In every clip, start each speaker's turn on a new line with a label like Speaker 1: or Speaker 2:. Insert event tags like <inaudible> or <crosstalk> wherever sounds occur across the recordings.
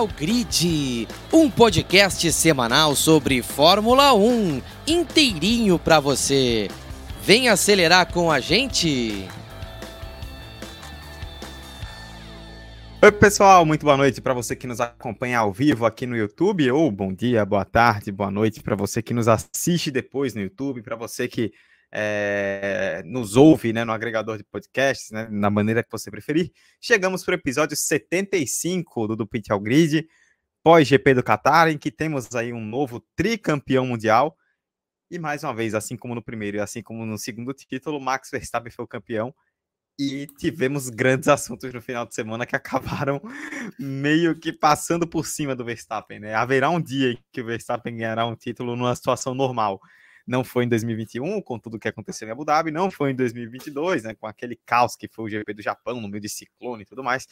Speaker 1: Final Grid, um podcast semanal sobre Fórmula 1, inteirinho para você. Vem acelerar com a gente.
Speaker 2: Oi, pessoal, muito boa noite para você que nos acompanha ao vivo aqui no YouTube, ou bom dia, boa tarde, boa noite para você que nos assiste depois no YouTube, para você que é, nos ouve né, no agregador de podcasts, né, na maneira que você preferir. Chegamos para o episódio 75 do, do Pit ao Grid, pós-GP do Qatar, em que temos aí um novo tricampeão mundial. E mais uma vez, assim como no primeiro e assim como no segundo título, Max Verstappen foi o campeão. E tivemos grandes assuntos no final de semana que <laughs> acabaram meio que passando por cima do Verstappen, né? Haverá um dia que o Verstappen ganhará um título numa situação normal não foi em 2021, com tudo que aconteceu em Abu Dhabi, não foi em 2022, né, com aquele caos que foi o GP do Japão, no meio de ciclone e tudo mais,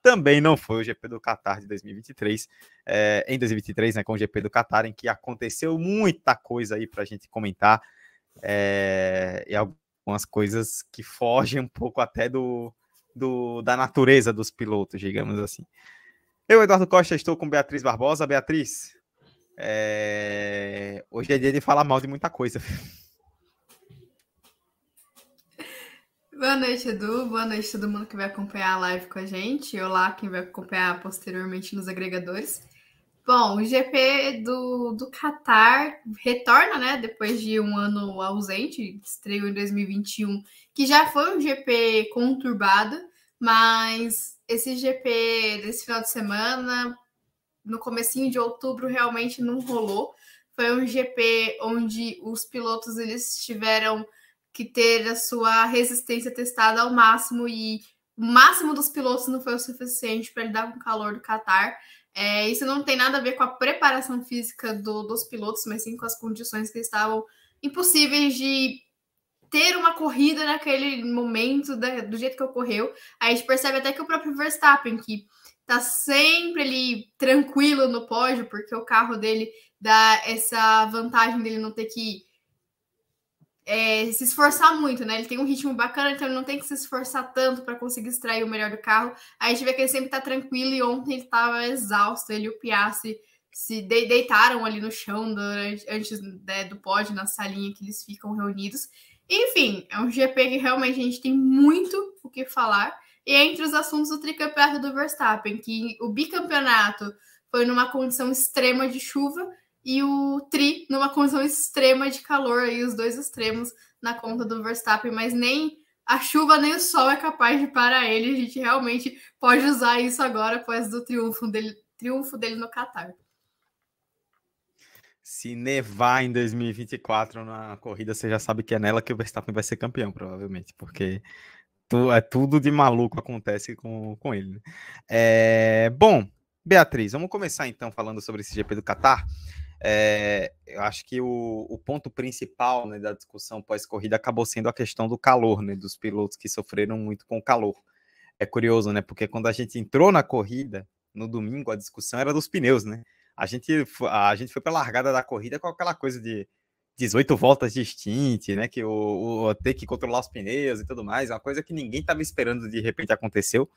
Speaker 2: também não foi o GP do Qatar de 2023, é, em 2023, né, com o GP do Qatar, em que aconteceu muita coisa aí para a gente comentar, é, e algumas coisas que fogem um pouco até do, do, da natureza dos pilotos, digamos assim. Eu, Eduardo Costa, estou com Beatriz Barbosa. Beatriz, é... Hoje é dia de falar mal de muita coisa.
Speaker 3: Boa noite, Edu. Boa noite todo mundo que vai acompanhar a live com a gente. Olá, quem vai acompanhar posteriormente nos agregadores. Bom, o GP do, do Qatar retorna, né? Depois de um ano ausente, estreou em 2021, que já foi um GP conturbado, mas esse GP desse final de semana no comecinho de outubro realmente não rolou. Foi um GP onde os pilotos eles tiveram que ter a sua resistência testada ao máximo e o máximo dos pilotos não foi o suficiente para lidar com o calor do Qatar. É, isso não tem nada a ver com a preparação física do, dos pilotos, mas sim com as condições que estavam impossíveis de ter uma corrida naquele momento, da, do jeito que ocorreu. A gente percebe até que o próprio Verstappen, que tá sempre ali tranquilo no pódio, porque o carro dele dá essa vantagem dele não ter que é, se esforçar muito, né? Ele tem um ritmo bacana, então ele não tem que se esforçar tanto para conseguir extrair o melhor do carro. Aí a gente vê que ele sempre tá tranquilo e ontem ele estava exausto, ele e o Piastri se de deitaram ali no chão durante, antes né, do pódio, na salinha que eles ficam reunidos. Enfim, é um GP que realmente a gente tem muito o que falar. E entre os assuntos do tricampeonato do Verstappen, que o bicampeonato foi numa condição extrema de chuva e o tri numa condição extrema de calor, aí os dois extremos na conta do Verstappen, mas nem a chuva nem o sol é capaz de parar ele. A gente realmente pode usar isso agora após do triunfo dele, triunfo dele no Qatar.
Speaker 2: Se nevar em 2024 na corrida, você já sabe que é nela que o Verstappen vai ser campeão, provavelmente, porque tu, é tudo de maluco acontece com, com ele. Né? É, bom, Beatriz, vamos começar então falando sobre esse GP do Qatar. É, eu acho que o, o ponto principal né, da discussão pós-corrida acabou sendo a questão do calor, né, dos pilotos que sofreram muito com o calor. É curioso, né? Porque quando a gente entrou na corrida, no domingo, a discussão era dos pneus, né? A gente, a gente foi para a largada da corrida com aquela coisa de 18 voltas de stint, né? Que o, o, ter que controlar os pneus e tudo mais, é uma coisa que ninguém estava esperando de repente aconteceu.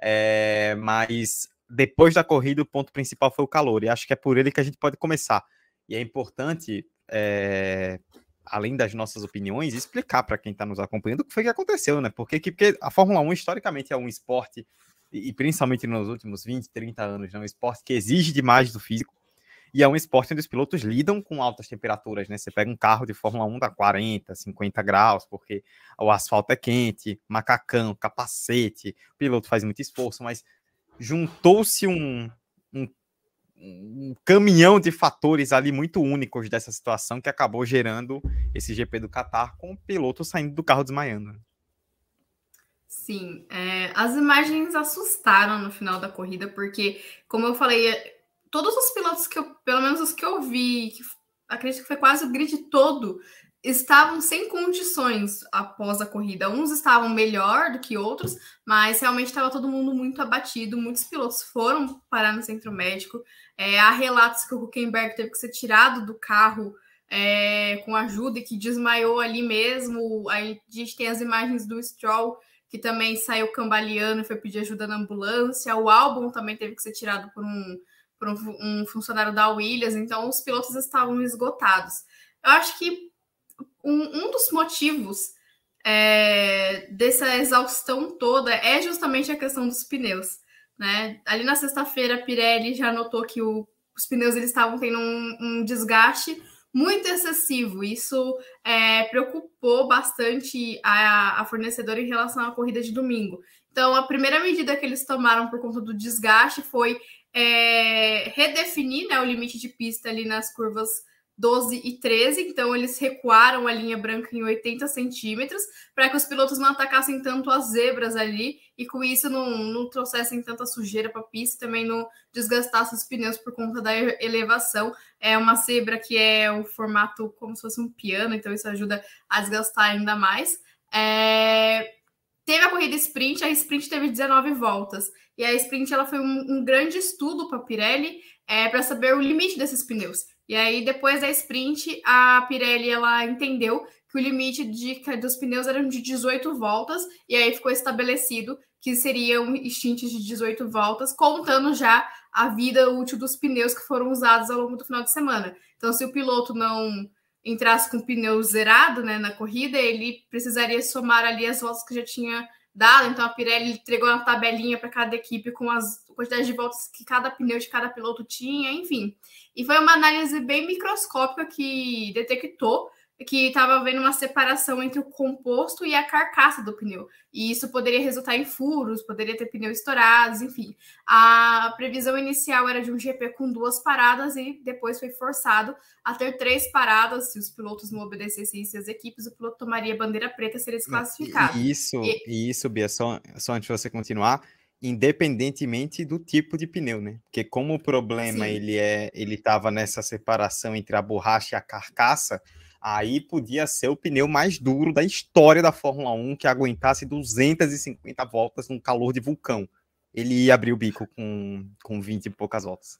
Speaker 2: É, mas depois da corrida, o ponto principal foi o calor, e acho que é por ele que a gente pode começar. E é importante, é, além das nossas opiniões, explicar para quem está nos acompanhando o que foi que aconteceu, né? Porque, porque a Fórmula 1 historicamente é um esporte, e principalmente nos últimos 20, 30 anos, é um esporte que exige demais do físico e é um esporte onde os pilotos lidam com altas temperaturas, né? Você pega um carro de Fórmula 1 da 40, 50 graus, porque o asfalto é quente, macacão, capacete, o piloto faz muito esforço, mas juntou-se um, um, um, caminhão de fatores ali muito únicos dessa situação que acabou gerando esse GP do Qatar com o piloto saindo do carro desmaiando.
Speaker 3: Sim, é, as imagens assustaram no final da corrida, porque, como eu falei, todos os pilotos que eu, pelo menos os que eu vi, que acredito que foi quase o grid todo, estavam sem condições após a corrida. Uns estavam melhor do que outros, mas realmente estava todo mundo muito abatido. Muitos pilotos foram parar no centro médico. É, há relatos que o Huckenberg teve que ser tirado do carro é, com ajuda e que desmaiou ali mesmo. Aí a gente tem as imagens do Stroll que também saiu cambaleando e foi pedir ajuda na ambulância. O álbum também teve que ser tirado por um, um, funcionário da Williams, então os pilotos estavam esgotados. Eu acho que um, um dos motivos é, dessa exaustão toda é justamente a questão dos pneus. Né? Ali na sexta-feira, a Pirelli já notou que o, os pneus eles estavam tendo um, um desgaste muito excessivo. Isso é, preocupou bastante a, a fornecedora em relação à corrida de domingo. Então, a primeira medida que eles tomaram por conta do desgaste foi é, redefinir né, o limite de pista ali nas curvas 12 e 13, então eles recuaram a linha branca em 80 centímetros para que os pilotos não atacassem tanto as zebras ali e com isso não, não trouxessem tanta sujeira para a pista também não desgastassem os pneus por conta da elevação. É uma zebra que é o formato como se fosse um piano, então isso ajuda a desgastar ainda mais. É... Teve a corrida sprint, a sprint teve 19 voltas e a sprint ela foi um, um grande estudo para a Pirelli é, para saber o limite desses pneus. E aí, depois da sprint, a Pirelli ela entendeu que o limite de, dos pneus era de 18 voltas, e aí ficou estabelecido que seriam extintos de 18 voltas, contando já a vida útil dos pneus que foram usados ao longo do final de semana. Então, se o piloto não entrasse com o pneu zerado né, na corrida, ele precisaria somar ali as voltas que já tinha dado. Então, a Pirelli entregou uma tabelinha para cada equipe com as quantidades de voltas que cada pneu de cada piloto tinha, enfim. E foi uma análise bem microscópica que detectou que estava havendo uma separação entre o composto e a carcaça do pneu. E isso poderia resultar em furos, poderia ter pneus estourados, enfim. A previsão inicial era de um GP com duas paradas e depois foi forçado a ter três paradas. Se os pilotos não obedecessem suas equipes, o piloto tomaria bandeira preta e seria desclassificado.
Speaker 2: Isso, e... isso, Bia, só, só antes de você continuar, independentemente do tipo de pneu, né? Porque como o problema Sim. ele é, ele estava nessa separação entre a borracha e a carcaça, aí podia ser o pneu mais duro da história da Fórmula 1 que aguentasse 250 voltas no calor de vulcão. Ele ia abrir o bico com, com 20 e poucas voltas.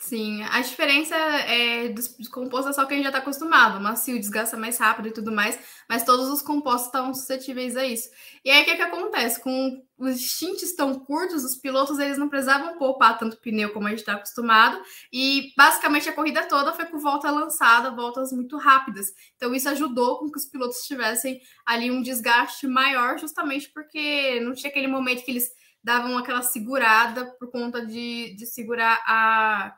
Speaker 3: Sim, a diferença é dos, compostos é só que a gente já está acostumado. O macio desgasta mais rápido e tudo mais, mas todos os compostos estão suscetíveis a isso. E aí o que, que acontece? Com os stints tão curtos, os pilotos eles não precisavam poupar tanto pneu como a gente está acostumado. E basicamente a corrida toda foi com volta lançada, voltas muito rápidas. Então isso ajudou com que os pilotos tivessem ali um desgaste maior, justamente porque não tinha aquele momento que eles davam aquela segurada por conta de, de segurar a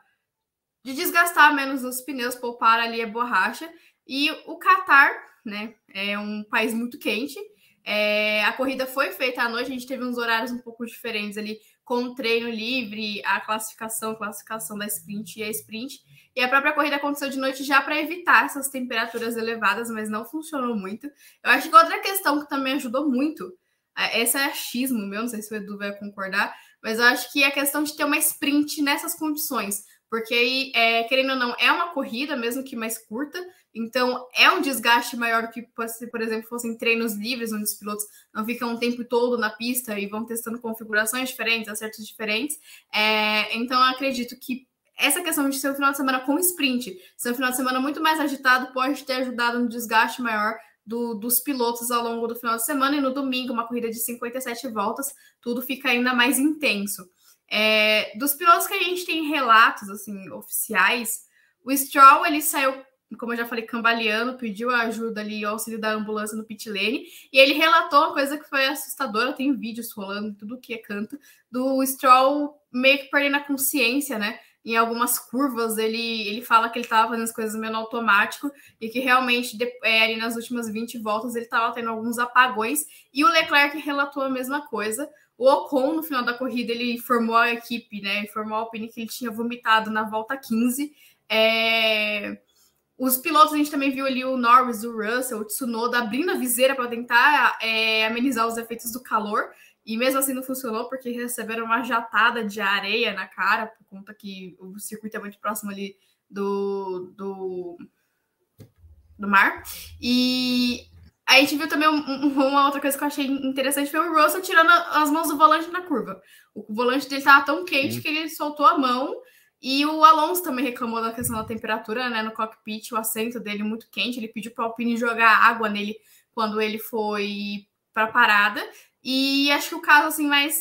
Speaker 3: de desgastar menos os pneus, poupar ali a borracha. E o Catar, né, é um país muito quente. É, a corrida foi feita à noite, a gente teve uns horários um pouco diferentes ali, com o treino livre, a classificação, classificação da sprint e a sprint. E a própria corrida aconteceu de noite já para evitar essas temperaturas elevadas, mas não funcionou muito. Eu acho que outra questão que também ajudou muito, é, essa é achismo meu, não sei se o Edu vai concordar, mas eu acho que é a questão de ter uma sprint nessas condições. Porque aí, é, querendo ou não, é uma corrida, mesmo que mais curta, então é um desgaste maior do que se, por exemplo, fossem treinos livres, onde os pilotos não ficam o tempo todo na pista e vão testando configurações diferentes, acertos diferentes. É, então, eu acredito que essa questão de ser um final de semana com sprint, ser um final de semana muito mais agitado, pode ter ajudado no desgaste maior do, dos pilotos ao longo do final de semana. E no domingo, uma corrida de 57 voltas, tudo fica ainda mais intenso. É, dos pilotos que a gente tem relatos assim oficiais, o Stroll ele saiu, como eu já falei, cambaleando, pediu ajuda ali, o auxílio da ambulância no pit lane, e ele relatou uma coisa que foi assustadora, tem vídeos rolando, tudo que é canto, do Stroll meio que perdendo a consciência, né? Em algumas curvas, ele, ele fala que ele estava fazendo as coisas meio automático e que realmente, é, ali nas últimas 20 voltas, ele estava tendo alguns apagões. E o Leclerc relatou a mesma coisa. O Ocon, no final da corrida, ele formou a equipe, né? Formou a Alpine que ele tinha vomitado na volta 15. É... Os pilotos, a gente também viu ali o Norris, o Russell, o Tsunoda abrindo a viseira para tentar é, amenizar os efeitos do calor. E mesmo assim não funcionou, porque receberam uma jatada de areia na cara, por conta que o circuito é muito próximo ali do, do, do mar. E a gente viu também um, um, uma outra coisa que eu achei interessante foi o Russell tirando as mãos do volante na curva. O volante dele estava tão quente Sim. que ele soltou a mão. E o Alonso também reclamou da questão da temperatura, né? No cockpit, o assento dele muito quente. Ele pediu para o Alpine jogar água nele quando ele foi para a parada. E acho que o caso assim mais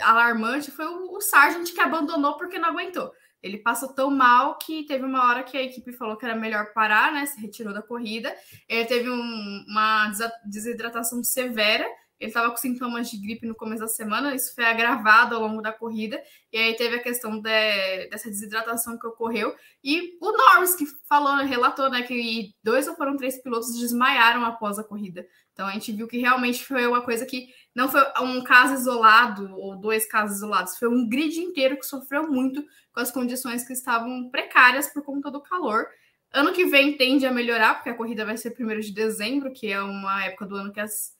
Speaker 3: alarmante foi o, o Sargent que abandonou porque não aguentou. Ele passou tão mal que teve uma hora que a equipe falou que era melhor parar, né? Se retirou da corrida. Ele teve um, uma desidratação severa ele estava com sintomas de gripe no começo da semana, isso foi agravado ao longo da corrida, e aí teve a questão de, dessa desidratação que ocorreu. E o Norris, que falou, relatou né, que dois ou foram três pilotos desmaiaram após a corrida. Então a gente viu que realmente foi uma coisa que não foi um caso isolado ou dois casos isolados, foi um grid inteiro que sofreu muito com as condições que estavam precárias por conta do calor. Ano que vem tende a melhorar, porque a corrida vai ser 1 de dezembro, que é uma época do ano que as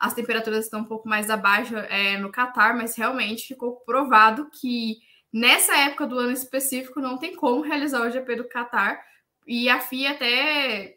Speaker 3: as temperaturas estão um pouco mais abaixo é, no Catar, mas realmente ficou provado que nessa época do ano específico não tem como realizar o GP do Catar e a FIA até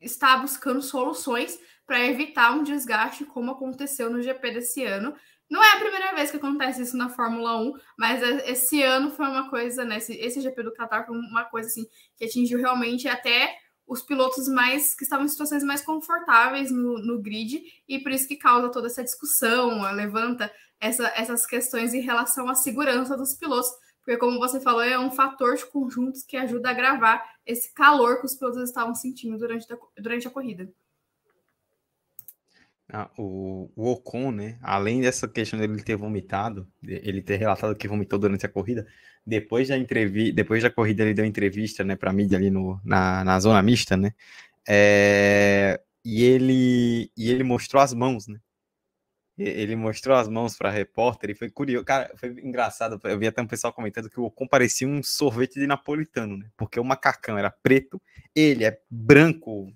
Speaker 3: está buscando soluções para evitar um desgaste como aconteceu no GP desse ano. Não é a primeira vez que acontece isso na Fórmula 1, mas esse ano foi uma coisa, né? Esse, esse GP do Qatar foi uma coisa assim que atingiu realmente até os pilotos mais que estavam em situações mais confortáveis no, no grid, e por isso que causa toda essa discussão, levanta essa, essas questões em relação à segurança dos pilotos, porque, como você falou, é um fator de conjuntos que ajuda a gravar esse calor que os pilotos estavam sentindo durante durante a corrida.
Speaker 2: Ah, o, o, Ocon, né? Além dessa questão dele ter vomitado, ele ter relatado que vomitou durante a corrida, depois da entrevista, depois da corrida ele deu entrevista, né, para mídia ali no, na, na zona mista, né? É, e ele e ele mostrou as mãos, né? Ele mostrou as mãos para repórter e foi curioso, cara, foi engraçado. Eu vi até um pessoal comentando que o Ocon parecia um sorvete de napolitano, né? Porque o macacão era preto, ele é branco,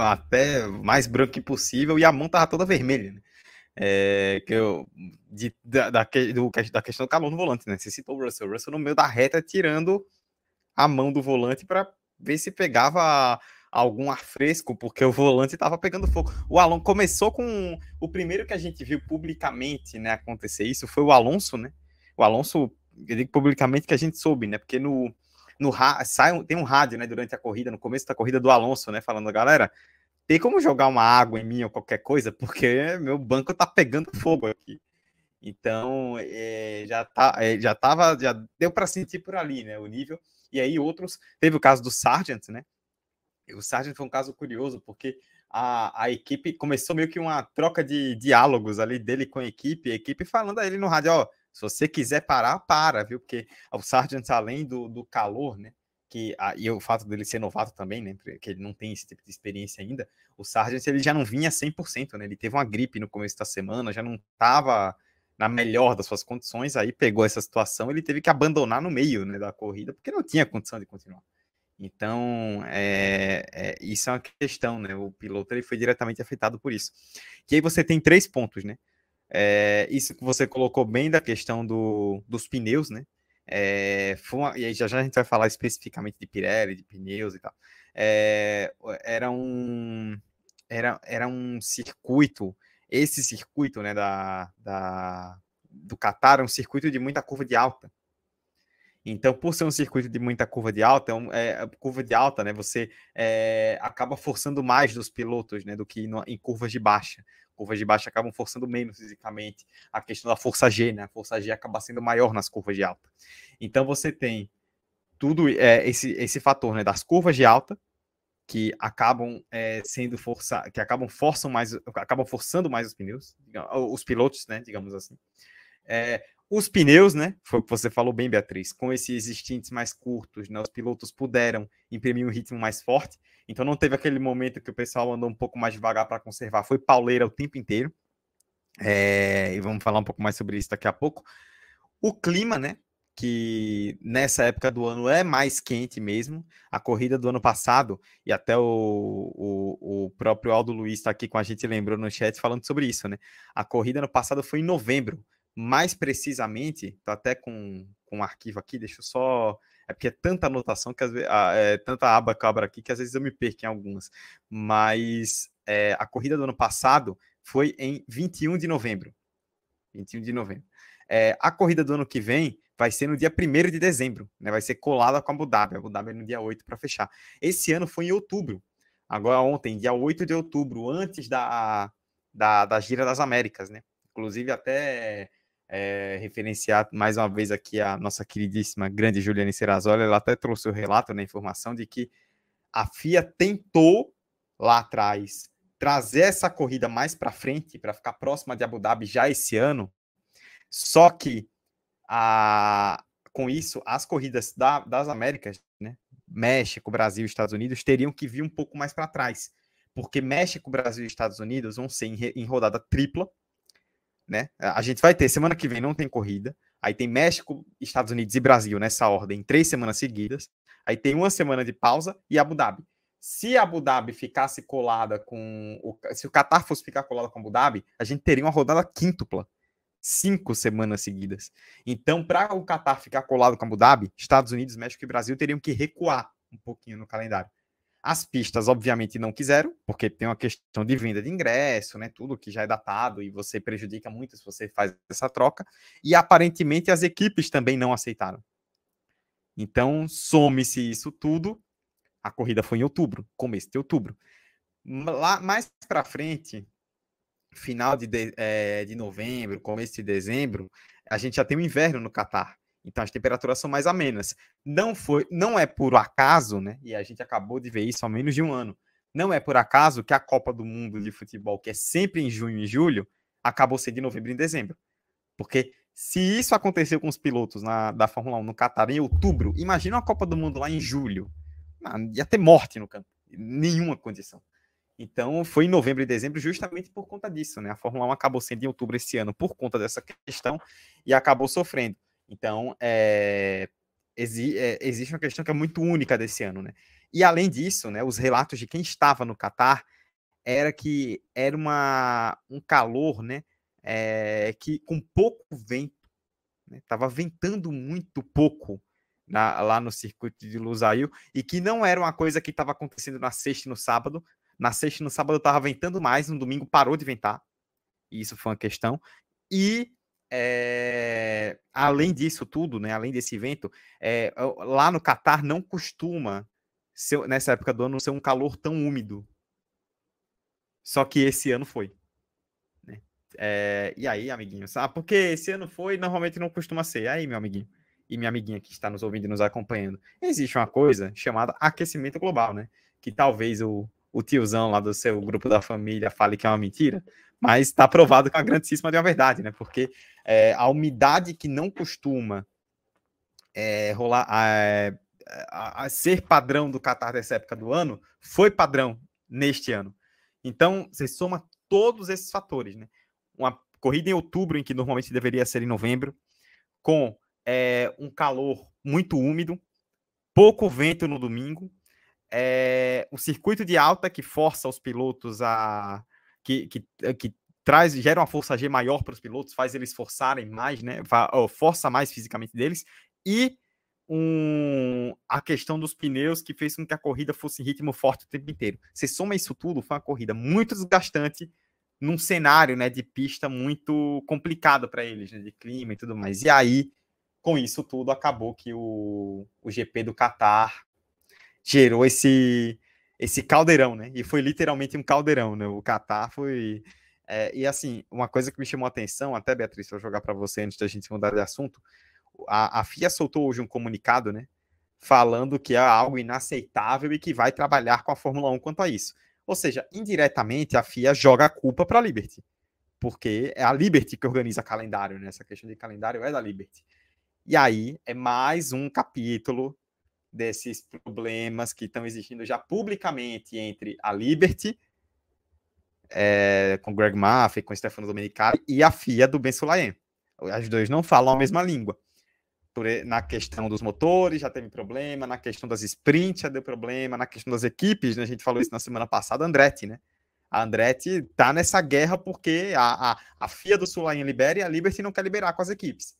Speaker 2: até mais branco impossível, e a mão tava toda vermelha, né? É, que eu, de, da, da, do, da questão do calor no volante, né? Você citou o Russell. O Russell no meio da reta tirando a mão do volante para ver se pegava algum ar fresco, porque o volante estava pegando fogo. O Alonso começou com o primeiro que a gente viu publicamente, né, acontecer isso foi o Alonso, né? O Alonso, eu digo publicamente que a gente soube, né? Porque no no sai tem um rádio, né, durante a corrida, no começo da corrida do Alonso, né, falando, galera, tem como jogar uma água em mim ou qualquer coisa, porque meu banco tá pegando fogo aqui. Então, é, já, tá, é, já tava, já deu para sentir por ali, né, o nível. E aí outros, teve o caso do Sargent, né? O Sargent foi um caso curioso, porque a, a equipe começou meio que uma troca de diálogos ali dele com a equipe, a equipe falando a ele no rádio, ó, se você quiser parar, para, viu? Porque o Sargent, além do, do calor, né? que e o fato dele ser novato também, né, que ele não tem esse tipo de experiência ainda, o Sargent ele já não vinha 100%, né? Ele teve uma gripe no começo da semana, já não estava na melhor das suas condições, aí pegou essa situação, ele teve que abandonar no meio, né, da corrida, porque não tinha condição de continuar. Então, é, é, isso é uma questão, né? O piloto ele foi diretamente afetado por isso. E aí você tem três pontos, né? É, isso que você colocou bem da questão do, dos pneus, né? É, uma, e aí já, já a gente vai falar especificamente de Pirelli, de pneus e tal. É, era um era, era um circuito, esse circuito né, da, da, do Qatar é um circuito de muita curva de alta. Então, por ser um circuito de muita curva de alta, é, é curva de alta, né? Você é, acaba forçando mais dos pilotos, né? Do que no, em curvas de baixa curvas de baixa acabam forçando menos fisicamente. A questão da força G, né? A força G acaba sendo maior nas curvas de alta. Então você tem tudo é, esse, esse fator né, das curvas de alta que acabam é, sendo força, que acabam forçam mais, acabam forçando mais os pneus, os pilotos, né, digamos assim. É, os pneus, né? Foi o que você falou bem, Beatriz. Com esses extintos mais curtos, né? Os pilotos puderam imprimir um ritmo mais forte. Então não teve aquele momento que o pessoal andou um pouco mais devagar para conservar. Foi pauleira o tempo inteiro. É, e vamos falar um pouco mais sobre isso daqui a pouco. O clima, né? Que nessa época do ano é mais quente mesmo. A corrida do ano passado, e até o, o, o próprio Aldo Luiz está aqui com a gente, lembrou no chat falando sobre isso, né? A corrida ano passado foi em novembro mais precisamente, tô até com, com um arquivo aqui, deixa eu só. É porque é tanta anotação que às vezes. Ah, é tanta aba cabra aqui que às vezes eu me perco em algumas. Mas é, a corrida do ano passado foi em 21 de novembro. 21 de novembro. É, a corrida do ano que vem vai ser no dia 1 de dezembro, né? Vai ser colada com a Abu Dhabi. A Abu Dhabi é no dia 8 para fechar. Esse ano foi em outubro. Agora, ontem, dia 8 de outubro, antes da, da, da Gira das Américas, né? Inclusive, até é, referenciar mais uma vez aqui a nossa queridíssima grande Juliane Serrazoli, ela até trouxe o relato, né, informação de que a FIA tentou lá atrás trazer essa corrida mais para frente, para ficar próxima de Abu Dhabi já esse ano, só que a, com isso, as corridas da, das Américas, né, México, Brasil e Estados Unidos, teriam que vir um pouco mais para trás, porque México, Brasil e Estados Unidos vão ser em, em rodada tripla, né? A gente vai ter semana que vem não tem corrida, aí tem México, Estados Unidos e Brasil nessa ordem, três semanas seguidas, aí tem uma semana de pausa e Abu Dhabi. Se Abu Dhabi ficasse colada com o, se o Qatar fosse ficar colado com Abu Dhabi, a gente teria uma rodada quíntupla cinco semanas seguidas. Então, para o Qatar ficar colado com Abu Dhabi, Estados Unidos, México e Brasil teriam que recuar um pouquinho no calendário. As pistas, obviamente, não quiseram, porque tem uma questão de venda de ingresso, né? Tudo que já é datado e você prejudica muito se você faz essa troca. E aparentemente as equipes também não aceitaram. Então, some-se isso tudo. A corrida foi em outubro, começo de outubro. Lá mais para frente, final de, de, é, de novembro, começo de dezembro, a gente já tem o inverno no Catar. Então as temperaturas são mais amenas. Não foi, não é por acaso, né? E a gente acabou de ver isso há menos de um ano. Não é por acaso que a Copa do Mundo de futebol, que é sempre em junho e julho, acabou sendo de novembro e dezembro. Porque se isso aconteceu com os pilotos na, da Fórmula 1 no Catar em outubro, imagina a Copa do Mundo lá em julho. ia ter morte no campo. Nenhuma condição. Então, foi em novembro e dezembro justamente por conta disso, né? A Fórmula 1 acabou sendo em outubro esse ano por conta dessa questão e acabou sofrendo. Então, é, exi é, existe uma questão que é muito única desse ano, né? E além disso, né, os relatos de quem estava no Catar era que era uma, um calor, né, é, que com pouco vento, estava né, ventando muito pouco na, lá no circuito de Lusail e que não era uma coisa que estava acontecendo na sexta e no sábado, na sexta e no sábado estava ventando mais, no domingo parou de ventar. E isso foi uma questão. E é, além disso tudo, né, além desse evento, é, lá no Catar não costuma, ser, nessa época do ano, ser um calor tão úmido. Só que esse ano foi. Né? É, e aí, amiguinho? Ah, porque esse ano foi, normalmente não costuma ser. Aí, meu amiguinho e minha amiguinha que está nos ouvindo e nos acompanhando, existe uma coisa chamada aquecimento global, né? Que talvez o, o tiozão lá do seu grupo da família fale que é uma mentira, mas está provado que é uma grandíssima de uma verdade, né? Porque é, a umidade que não costuma é, rolar, a, a, a, ser padrão do Qatar dessa época do ano, foi padrão neste ano. Então, você soma todos esses fatores, né? Uma corrida em outubro, em que normalmente deveria ser em novembro, com é, um calor muito úmido, pouco vento no domingo, é, o circuito de alta que força os pilotos a. que, que, eh, que traz, gera uma força G maior para os pilotos, faz eles forçarem mais, né? Força mais fisicamente deles, e um, a questão dos pneus que fez com que a corrida fosse em ritmo forte o tempo inteiro. Você soma isso tudo, foi uma corrida muito desgastante num cenário né, de pista muito complicado para eles, né, de clima e tudo mais. E aí, com isso tudo, acabou que o, o GP do Qatar gerou esse esse caldeirão, né? E foi literalmente um caldeirão, né? O Qatar foi é, e assim, uma coisa que me chamou a atenção, até Beatriz, vou jogar para você antes da gente mudar de assunto, a, a FIA soltou hoje um comunicado, né? Falando que é algo inaceitável e que vai trabalhar com a Fórmula 1 quanto a isso. Ou seja, indiretamente a FIA joga a culpa para a Liberty, porque é a Liberty que organiza calendário, né? Essa questão de calendário é da Liberty. E aí é mais um capítulo desses problemas que estão existindo já publicamente entre a Liberty, é, com Greg Maffei, com Stefano Domenicali, e a FIA do Ben Sulayem. As duas não falam a mesma língua. Por, na questão dos motores já teve problema, na questão das sprints já deu problema, na questão das equipes, né, a gente falou isso na semana passada, Andretti, né? A Andretti tá nessa guerra porque a, a, a FIA do Sulayem libera e a Liberty não quer liberar com as equipes.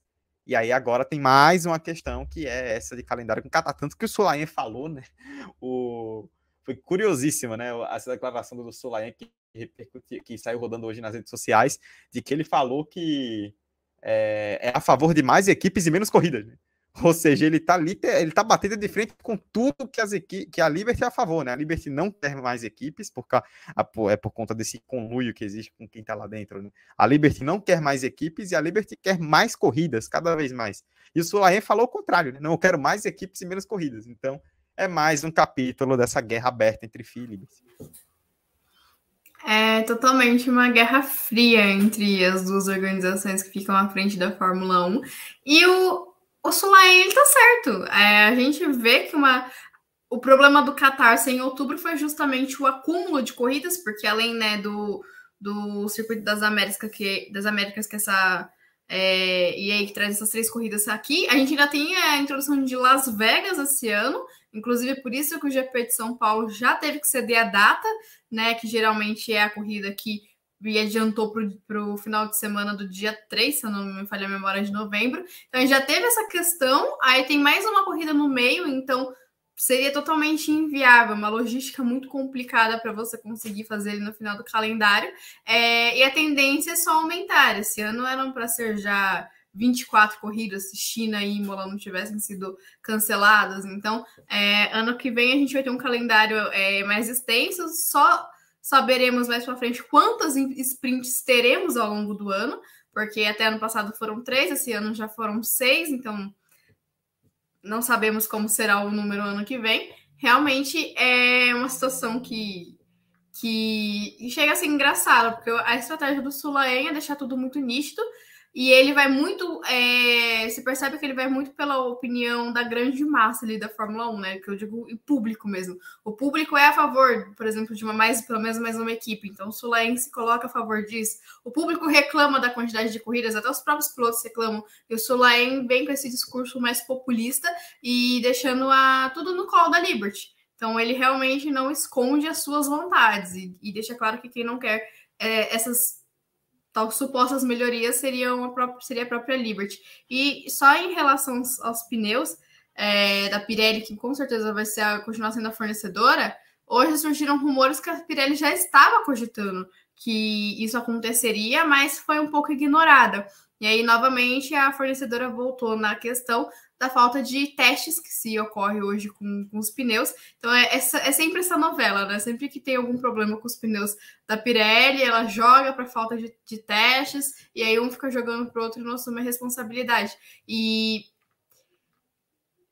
Speaker 2: E aí agora tem mais uma questão que é essa de calendário com Catar. Tanto que o Sulayen falou, né? <laughs> O... Foi curiosíssima, né? Essa declaração do Sulayen que repercutiu, que saiu rodando hoje nas redes sociais, de que ele falou que é, é a favor de mais equipes e menos corridas. Né? <laughs> Ou seja, ele está ele tá batendo de frente com tudo que, as que a Liberty é a favor, né? A Liberty não quer mais equipes, por é por conta desse conluio que existe com quem está lá dentro. Né? A Liberty não quer mais equipes e a Liberty quer mais corridas, cada vez mais. E o Sulaim falou o contrário, né? Não, eu quero mais equipes e menos corridas. Então, é mais um capítulo dessa guerra aberta entre FIA e Liberty.
Speaker 3: É totalmente uma guerra fria entre as duas organizações que ficam à frente da Fórmula 1. E o, o Sulaim, tá certo. É, a gente vê que uma, o problema do Qatar em outubro foi justamente o acúmulo de corridas, porque além né, do, do circuito das Américas, que, das Américas, que essa. É, e aí que traz essas três corridas aqui, a gente ainda tem a introdução de Las Vegas esse ano, inclusive por isso que o GP de São Paulo já teve que ceder a data, né? Que geralmente é a corrida que e adiantou para o final de semana do dia 3, se eu não me falha a memória, de novembro. Então, já teve essa questão, aí tem mais uma corrida no meio, então seria totalmente inviável, uma logística muito complicada para você conseguir fazer ele no final do calendário. É, e a tendência é só aumentar. Esse ano eram para ser já 24 corridas se China e Imola não tivessem sido canceladas. Então, é, ano que vem a gente vai ter um calendário é, mais extenso, só Saberemos mais para frente quantas sprints teremos ao longo do ano, porque até ano passado foram três, esse ano já foram seis, então não sabemos como será o número ano que vem. Realmente é uma situação que, que chega a ser engraçada, porque a estratégia do Sulaen é deixar tudo muito nítido e ele vai muito. É, se percebe que ele vai muito pela opinião da grande massa ali da Fórmula 1, né? Que eu digo o público mesmo. O público é a favor, por exemplo, de uma mais, pelo menos mais uma equipe. Então o Sulaen se coloca a favor disso. O público reclama da quantidade de corridas, até os próprios pilotos reclamam. E o Sulaen vem com esse discurso mais populista e deixando a, tudo no colo da Liberty. Então ele realmente não esconde as suas vontades e, e deixa claro que quem não quer é, essas tal supostas melhorias seriam a própria, seria a própria Liberty. E só em relação aos pneus é, da Pirelli, que com certeza vai ser a, continuar sendo a fornecedora, hoje surgiram rumores que a Pirelli já estava cogitando que isso aconteceria, mas foi um pouco ignorada. E aí, novamente, a fornecedora voltou na questão da falta de testes que se ocorre hoje com, com os pneus. Então, é, é sempre essa novela, né? Sempre que tem algum problema com os pneus da Pirelli, ela joga para falta de, de, testes, e aí um fica jogando para o outro e não assume a responsabilidade. E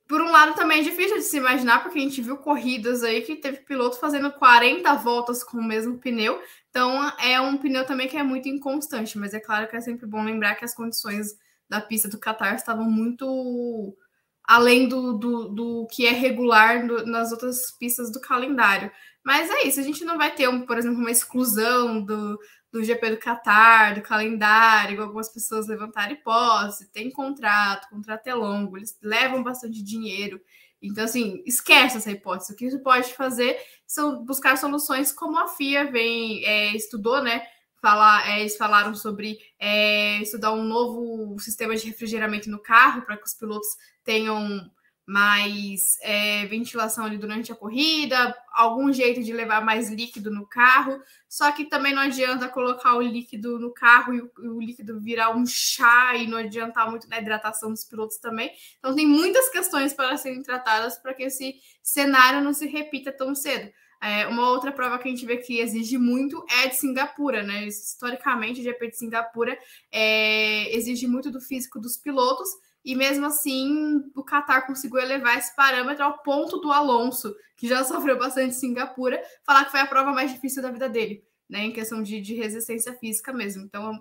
Speaker 3: por um lado também é difícil de se imaginar, porque a gente viu corridas aí que teve piloto fazendo 40 voltas com o mesmo pneu. Então é um pneu também que é muito inconstante, mas é claro que é sempre bom lembrar que as condições da pista do Qatar estavam muito além do, do, do que é regular do, nas outras pistas do calendário. Mas é isso, a gente não vai ter, um, por exemplo, uma exclusão do, do GP do Qatar, do calendário, algumas pessoas levantaram hipótese, tem contrato, contrato é longo, eles levam bastante dinheiro. Então, assim, esquece essa hipótese. O que você pode fazer são buscar soluções como a FIA vem, é, estudou, né? Falar, é, eles falaram sobre é, estudar um novo sistema de refrigeramento no carro para que os pilotos tenham mais é, ventilação ali durante a corrida, algum jeito de levar mais líquido no carro. Só que também não adianta colocar o líquido no carro e o, o líquido virar um chá e não adiantar muito na hidratação dos pilotos também. Então tem muitas questões para serem tratadas para que esse cenário não se repita tão cedo. É, uma outra prova que a gente vê que exige muito é de Singapura, né? Historicamente, o GP de Singapura é, exige muito do físico dos pilotos e mesmo assim o Qatar conseguiu elevar esse parâmetro ao ponto do Alonso, que já <laughs> sofreu bastante em Singapura, falar que foi a prova mais difícil da vida dele, né, em questão de, de resistência física mesmo. Então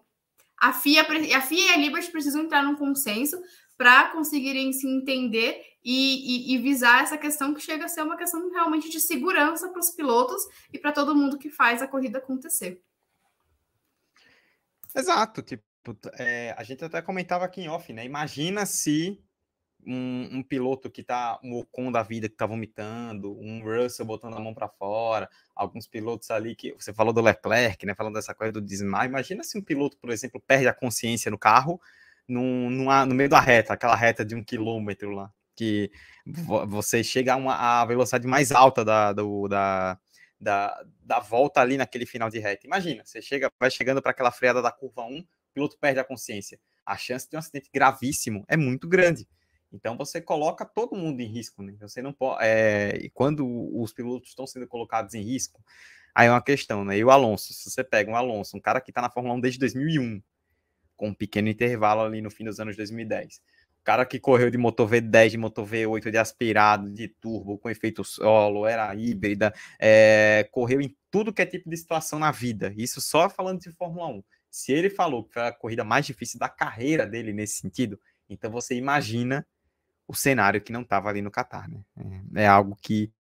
Speaker 3: a FIA, a FIA e a Liberty precisam entrar num consenso para conseguirem se entender e, e, e, visar essa questão que chega a ser uma questão realmente de segurança para os pilotos e para todo mundo que faz a corrida acontecer.
Speaker 2: Exato, tipo, é, a gente até comentava aqui em off, né? Imagina se um, um piloto que tá um Ocon da vida que tá vomitando, um Russell botando a mão para fora, alguns pilotos ali que você falou do Leclerc, né? Falando dessa coisa do desmaio. Imagina se um piloto, por exemplo, perde a consciência no carro num, numa, no meio da reta, aquela reta de um quilômetro lá, que você chega a, uma, a velocidade mais alta da, do, da, da, da volta ali naquele final de reta. Imagina, você chega, vai chegando para aquela freada da curva 1, piloto perde a consciência. A chance de um acidente gravíssimo é muito grande. Então você coloca todo mundo em risco, né? Você não pode. É, e quando os pilotos estão sendo colocados em risco, aí é uma questão, né? E o Alonso, se você pega um Alonso, um cara que está na Fórmula 1 desde 2001, com um pequeno intervalo ali no fim dos anos 2010. O cara que correu de motor V10, de motor V8, de aspirado, de turbo, com efeito solo, era híbrida, é, correu em tudo que é tipo de situação na vida. Isso só falando de Fórmula 1. Se ele falou que foi a corrida mais difícil da carreira dele nesse sentido, então você imagina o cenário que não estava ali no Catar, né? É, é, algo que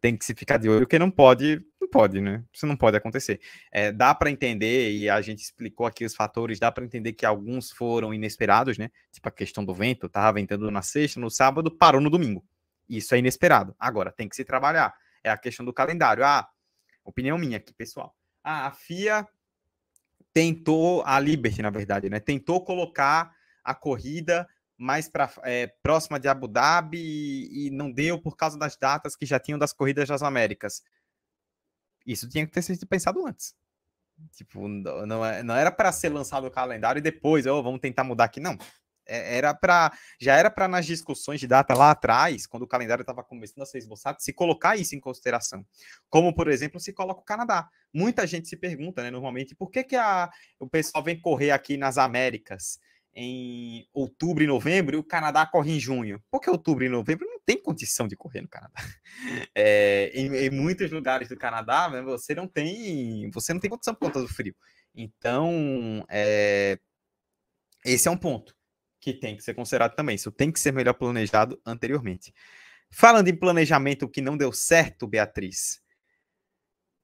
Speaker 2: tem que se ficar de olho, que não pode, não pode, né? Isso não pode acontecer. É, dá para entender, e a gente explicou aqui os fatores, dá para entender que alguns foram inesperados, né? Tipo a questão do vento, tava ventando na sexta, no sábado, parou no domingo. Isso é inesperado. Agora, tem que se trabalhar. É a questão do calendário. Ah, opinião minha aqui, pessoal. Ah, a FIA tentou, a Liberty, na verdade, né? Tentou colocar a corrida mais para é, próxima de Abu Dhabi e, e, não deu por causa das datas que já tinham das corridas das Américas. Isso tinha que ter sido pensado antes. Tipo, não, é, não era para ser lançado o calendário e depois, oh, vamos tentar mudar aqui. Não. É, era para já era para nas discussões de data lá atrás, quando o calendário estava começando a ser esboçado, se colocar isso em consideração. Como, por exemplo, se coloca o Canadá. Muita gente se pergunta, né, normalmente, por que, que a, o pessoal vem correr aqui nas Américas? em outubro e novembro e o Canadá corre em junho. Porque outubro e novembro não tem condição de correr no Canadá. <laughs> É, em, em, muitos lugares do Canadá, né, você não tem você não tem condição por conta do frio. Então, é, esse é um ponto que tem que ser considerado também. Isso tem que ser melhor planejado anteriormente. Falando em planejamento que não deu certo, Beatriz,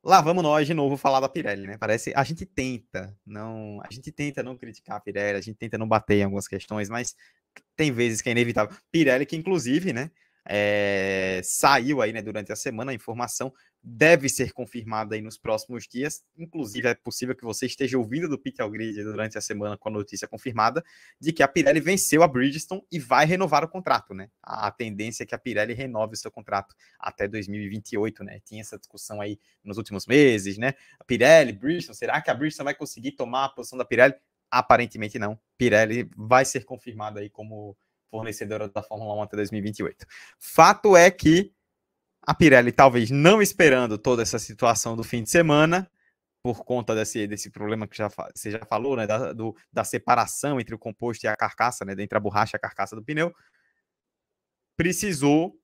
Speaker 2: Lá vamos nós de novo falar da Pirelli, né? Parece a gente tenta não, a gente tenta não criticar a Pirelli, a gente tenta não bater em algumas questões, mas tem vezes que é inevitável. Pirelli que inclusive, né, é, saiu aí, né, durante a semana a informação deve ser confirmada aí nos próximos dias. Inclusive, é possível que você esteja ouvindo do Peter Grid durante a semana com a notícia confirmada de que a Pirelli venceu a Bridgestone e vai renovar o contrato, né? A tendência é que a Pirelli renove o seu contrato até 2028, né? Tinha essa discussão aí nos últimos meses, né? A Pirelli, Bridgestone, será que a Bridgestone vai conseguir tomar a posição da Pirelli? Aparentemente não. Pirelli vai ser confirmada aí como fornecedora da Fórmula 1 até 2028. Fato é que a Pirelli, talvez não esperando toda essa situação do fim de semana, por conta desse, desse problema que já, você já falou, né, da, do, da separação entre o composto e a carcaça, né, entre a borracha e a carcaça do pneu, precisou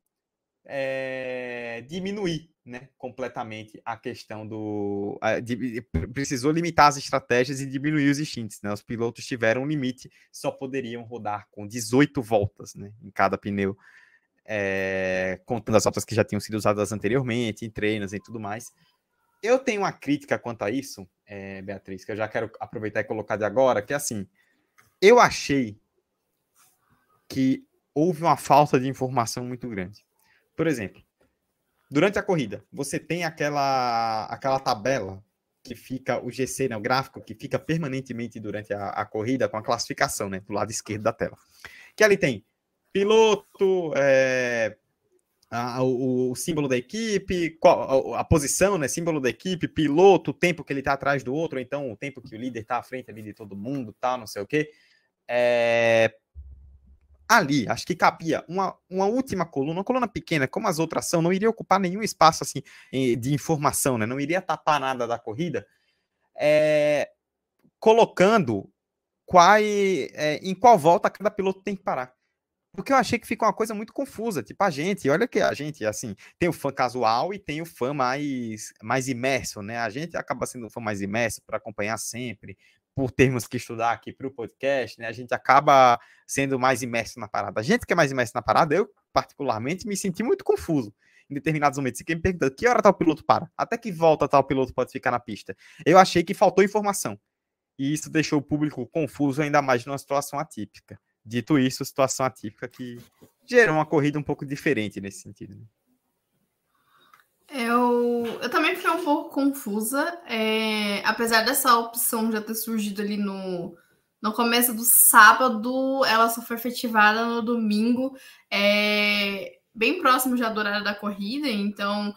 Speaker 2: é, diminuir né, completamente a questão do. De, precisou limitar as estratégias e diminuir os instintos. Né? Os pilotos tiveram um limite, só poderiam rodar com 18 voltas né, em cada pneu é, contando as voltas que já tinham sido usadas anteriormente, em treinos e tudo mais. Eu tenho uma crítica quanto a isso, é, Beatriz, que eu já quero aproveitar e colocar de agora, que é assim, eu achei que houve uma falta de informação muito grande. Por exemplo, durante a corrida, você tem aquela, aquela tabela que fica o GC, né, o gráfico que fica permanentemente durante a, a corrida com a classificação, né, do lado esquerdo da tela. Que ali tem piloto, é, a, o, o, símbolo da equipe, qual, a, a, posição, né? Símbolo da equipe, piloto, o tempo que ele está atrás do outro, então o tempo que o líder está à frente ali de todo mundo, tal, não sei o quê. É, ali, acho que cabia uma, uma última coluna, uma coluna pequena, como as outras são, não iria ocupar nenhum espaço assim de informação, né? Não iria tapar nada da corrida, é, colocando qual, é, em qual volta cada piloto tem que parar. Porque eu achei que fica uma coisa muito confusa. Tipo, a gente, olha que a gente, assim, tem o fã casual e tem o fã mais, mais imerso, né? A gente acaba sendo um fã mais imerso para acompanhar sempre, por termos que estudar aqui para o podcast, né? A gente acaba sendo mais imerso na parada. A gente que é mais imerso na parada, eu, particularmente, me senti muito confuso em determinados momentos. Fiquei me perguntando que hora tal piloto para? Até que volta tal piloto pode ficar na pista? Eu achei que faltou informação. E isso deixou o público confuso ainda mais numa situação atípica. Dito isso, situação atípica que gerou uma corrida um pouco diferente nesse sentido. Né?
Speaker 3: Eu, eu também fiquei um pouco confusa, é, apesar dessa opção já ter surgido ali no, no começo do sábado, ela só foi efetivada no domingo, é, bem próximo já do horário da corrida, então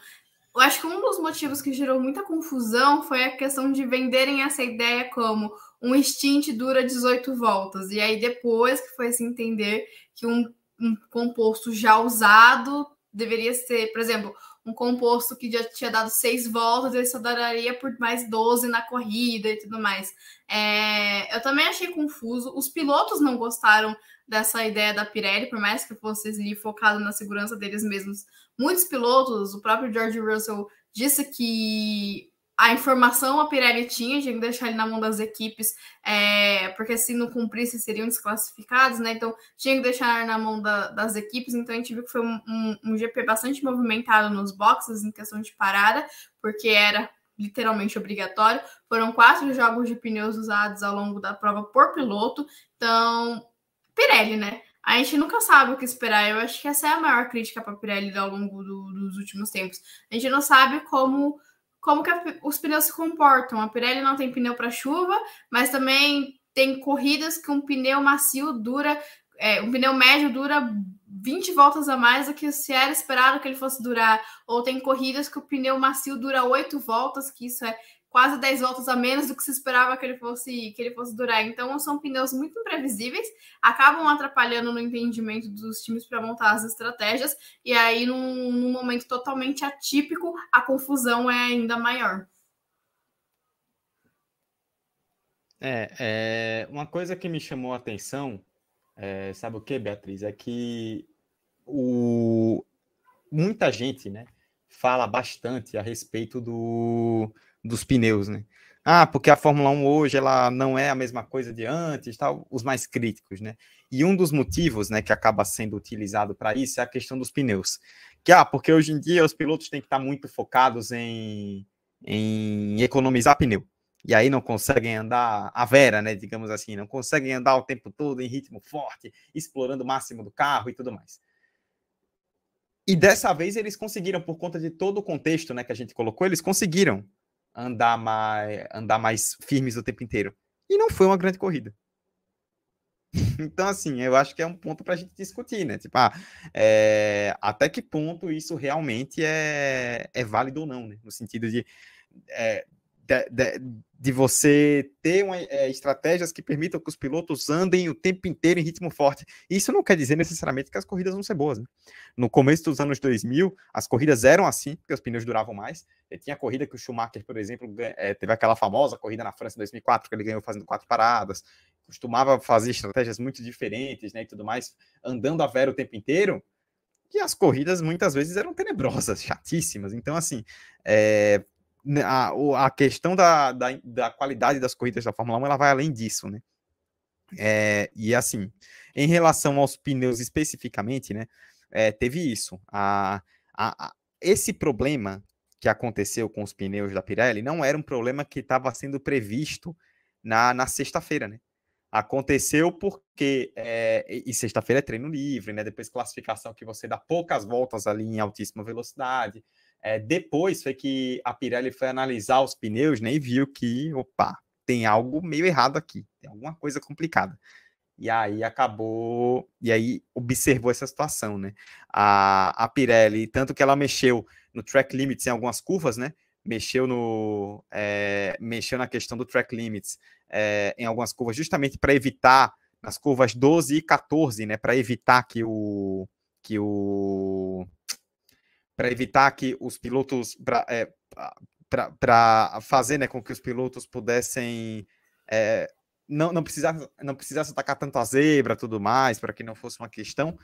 Speaker 3: eu acho que um dos motivos que gerou muita confusão foi a questão de venderem essa ideia como um stint dura 18 voltas. E aí depois que foi se entender que um um composto já usado deveria ser, por exemplo, um composto que já tinha dado seis voltas, ele só daria por mais 12 na corrida e tudo mais. É, eu também achei confuso. Os pilotos não gostaram dessa ideia da Pirelli, por mais que fosse ali focado na segurança deles mesmos. Muitos pilotos, o próprio George Russell disse que a informação a Pirelli tinha, tinha que deixar ele na mão das equipes, é, porque se não cumprisse seriam desclassificados, né? Então tinha que deixar na mão da, das equipes. Então a gente viu que foi um, um, um, GP bastante movimentado nos boxes em questão de parada, porque era literalmente obrigatório. Foram quatro jogos de pneus usados ao longo da prova por piloto. Então, Pirelli, né? A gente nunca sabe o que esperar. Eu acho que essa é a maior crítica para Pirelli ao longo do, dos últimos tempos. A gente não sabe como como que a, os pneus se comportam. A Pirelli não tem pneu para chuva, mas também tem corridas que um pneu macio dura, é, um pneu médio dura 20 voltas a mais do que se era esperado que ele fosse durar. Ou tem corridas que o pneu macio dura 8 voltas, que isso é quase 10 voltas a menos do que se esperava que ele fosse que ele fosse durar. Então são pneus muito imprevisíveis, acabam atrapalhando no entendimento dos times para montar as estratégias, e aí num, num, momento totalmente atípico, a confusão é ainda maior.
Speaker 2: É, é uma coisa que me chamou a atenção, é, sabe o que, Beatriz? É que o, muita gente, né, fala bastante a respeito do dos pneus, né? Ah, porque a Fórmula 1 hoje ela não é a mesma coisa de antes, tal, os mais críticos, né? E um dos motivos, né, que acaba sendo utilizado para isso é a questão dos pneus. Que ah, porque hoje em dia os pilotos têm que estar muito focados em, em economizar pneu. E aí não conseguem andar a vera, né, digamos assim, não conseguem andar o tempo todo em ritmo forte, explorando o máximo do carro e tudo mais. E dessa vez eles conseguiram, por conta de todo o contexto né, que a gente colocou, eles conseguiram andar mais, andar mais firmes o tempo inteiro. E não foi uma grande corrida. <laughs> Então, assim, eu acho que é um ponto para a gente discutir, né? Tipo, ah, é, até que ponto isso realmente é, é válido ou não, né? No sentido de, é, de, de, de, você ter uma, é, estratégias que permitam que os pilotos andem o tempo inteiro em ritmo forte. Isso não quer dizer necessariamente que as corridas vão ser boas. Né? No começo dos anos 2000, as corridas eram assim, porque os pneus duravam mais. E tinha corrida que o Schumacher, por exemplo, é, teve aquela famosa corrida na França em 2004, que ele ganhou fazendo quatro paradas. Costumava fazer estratégias muito diferentes né, e tudo mais, andando a vera o tempo inteiro. E as corridas muitas vezes eram tenebrosas, chatíssimas. Então, assim, é, a, a questão da, da, da, qualidade das corridas da Fórmula 1 ela vai além disso, né? É, e assim, em relação aos pneus especificamente, né? É, teve isso. A, a, a, esse problema que aconteceu com os pneus da Pirelli não era um problema que estava sendo previsto na, na sexta-feira, né? Aconteceu porque, é, e sexta-feira é treino livre, né? Depois classificação que você dá poucas voltas ali em altíssima velocidade. É, depois foi que a Pirelli foi analisar os pneus né, e viu que, opa, tem algo meio errado aqui, tem alguma coisa complicada. E aí acabou, e aí observou essa situação, né? A, a Pirelli, tanto que ela mexeu no track limits em algumas curvas, né? Mexeu no, é, mexeu na questão do track limits é, em algumas curvas, justamente para evitar nas curvas 12 e 14, né? Para evitar que o que o para evitar que os pilotos para é, fazer né, com que os pilotos pudessem é, não, não, precisasse, não precisasse atacar tanto a zebra tudo mais, para que não fosse uma questão.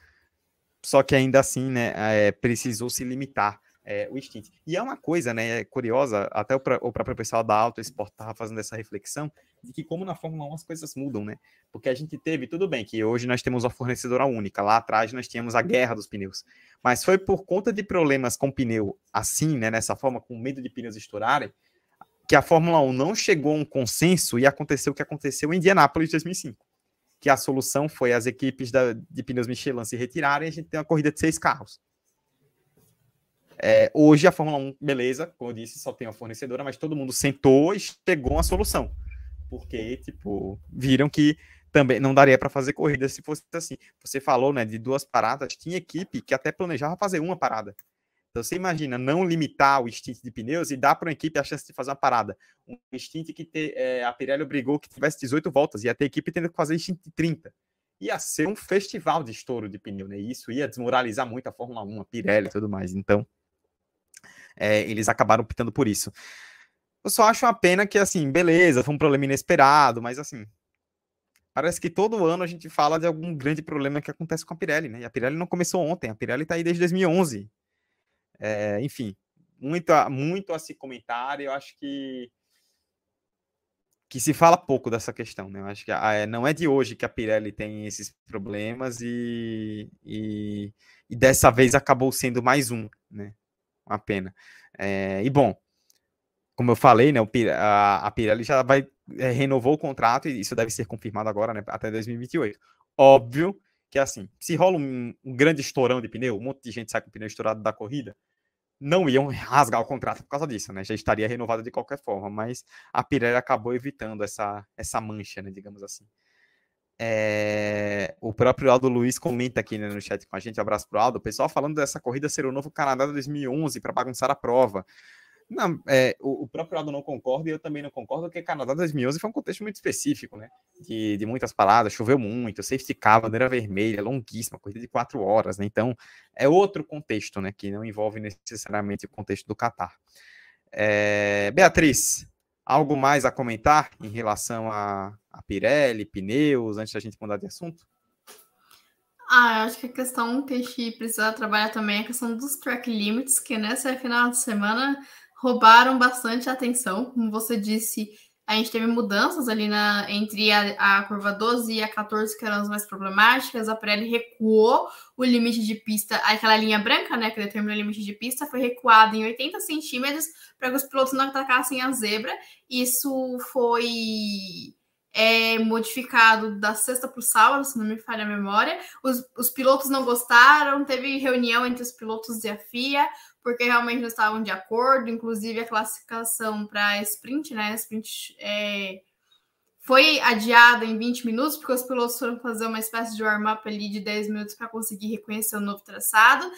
Speaker 2: Só que ainda assim, né, é, precisou se limitar é, o instinto. E é uma coisa, né, curiosa, até o, o próprio pessoal da Auto Sport estava fazendo essa reflexão, de que como na Fórmula 1 as coisas mudam, né? Porque a gente teve, tudo bem, que hoje nós temos uma fornecedora única, lá atrás nós tínhamos a guerra dos pneus, mas foi por conta de problemas com pneu assim, né, nessa forma, com medo de pneus estourarem, que a Fórmula 1 não chegou a um consenso e aconteceu o que aconteceu em Indianápolis 2005, que a solução foi as equipes da, de pneus Michelin se retirarem e a gente tem uma corrida de seis carros. É, hoje a Fórmula 1, beleza, como eu disse, só tem uma fornecedora, mas todo mundo sentou e chegou a uma solução. Porque, tipo, viram que também não daria para fazer corrida se fosse assim. Você falou, né, de duas paradas, tinha equipe que até planejava fazer uma parada. Então você imagina não limitar o stint de pneus e dar para uma equipe a chance de fazer uma parada. Um stint que é, a Pirelli obrigou que tivesse 18 voltas e até a equipe tendo que fazer stint de 30. ia ser um festival de estouro de pneu, né? Isso ia desmoralizar muito a Fórmula 1, a Pirelli e tudo mais. Então, é, eles acabaram optando por isso. Eu só acho uma pena que, assim, beleza, foi um problema inesperado, mas assim, parece que todo ano a gente fala de algum grande problema que acontece com a Pirelli, né? E a Pirelli não começou ontem, a Pirelli tá aí desde 2011. É, enfim, muito a, muito a se comentar, eu acho que que se fala pouco dessa questão, né? Eu acho que a, é, não é de hoje que a Pirelli tem esses problemas e, e, e dessa vez acabou sendo mais um, né? Uma pena. É, e bom, como eu falei, né, a, a Pirelli já vai é, renovou o contrato e isso deve ser confirmado agora, né, até 2028. Óbvio que assim, se rola um, um, grande estourão de pneu, um monte de gente sai com o pneu estourado da corrida, não iam <laughs> rasgar o contrato por causa disso, né? Já estaria renovado de qualquer forma, mas a Pirelli acabou evitando essa, essa mancha, né, digamos assim. É... O próprio Aldo Luiz comenta aqui né, no chat com a gente, abraço pro Aldo, o pessoal falando dessa corrida ser o novo Canadá de 2011 para bagunçar a prova. Não, é, o, o, próprio lado não concorda e eu também não concordo, porque Canadá 2011 foi um contexto muito específico, né? De, de muitas paradas, choveu muito, safety car, bandeira vermelha, longuíssima, corrida de quatro horas, né? Então, é outro contexto, né? Que não envolve necessariamente o contexto do Qatar. É, Beatriz, algo mais a comentar em relação a, a Pirelli, pneus, antes da gente mudar de assunto?
Speaker 3: Ah, acho que a questão que a gente precisa trabalhar também é a questão dos track limits, que nessa final de semana roubaram bastante atenção. Como você disse, a gente teve mudanças ali na, entre a, a, curva 12 e a 14, que eram as mais problemáticas. A Pirelli recuou o limite de pista, aquela linha branca, né, que determina o limite de pista, foi recuada em 80 centímetros para que os pilotos não atacassem a zebra. Isso foi é, modificado da sexta para o sábado, se não me falha a memória. Os, os pilotos não gostaram, teve reunião entre os pilotos e a FIA porque realmente não estavam de acordo, inclusive a classificação para sprint, né? Sprint é, foi adiada em 20 minutos, porque os pilotos foram fazer uma espécie de warm-up ali de 10 minutos para conseguir reconhecer o novo traçado.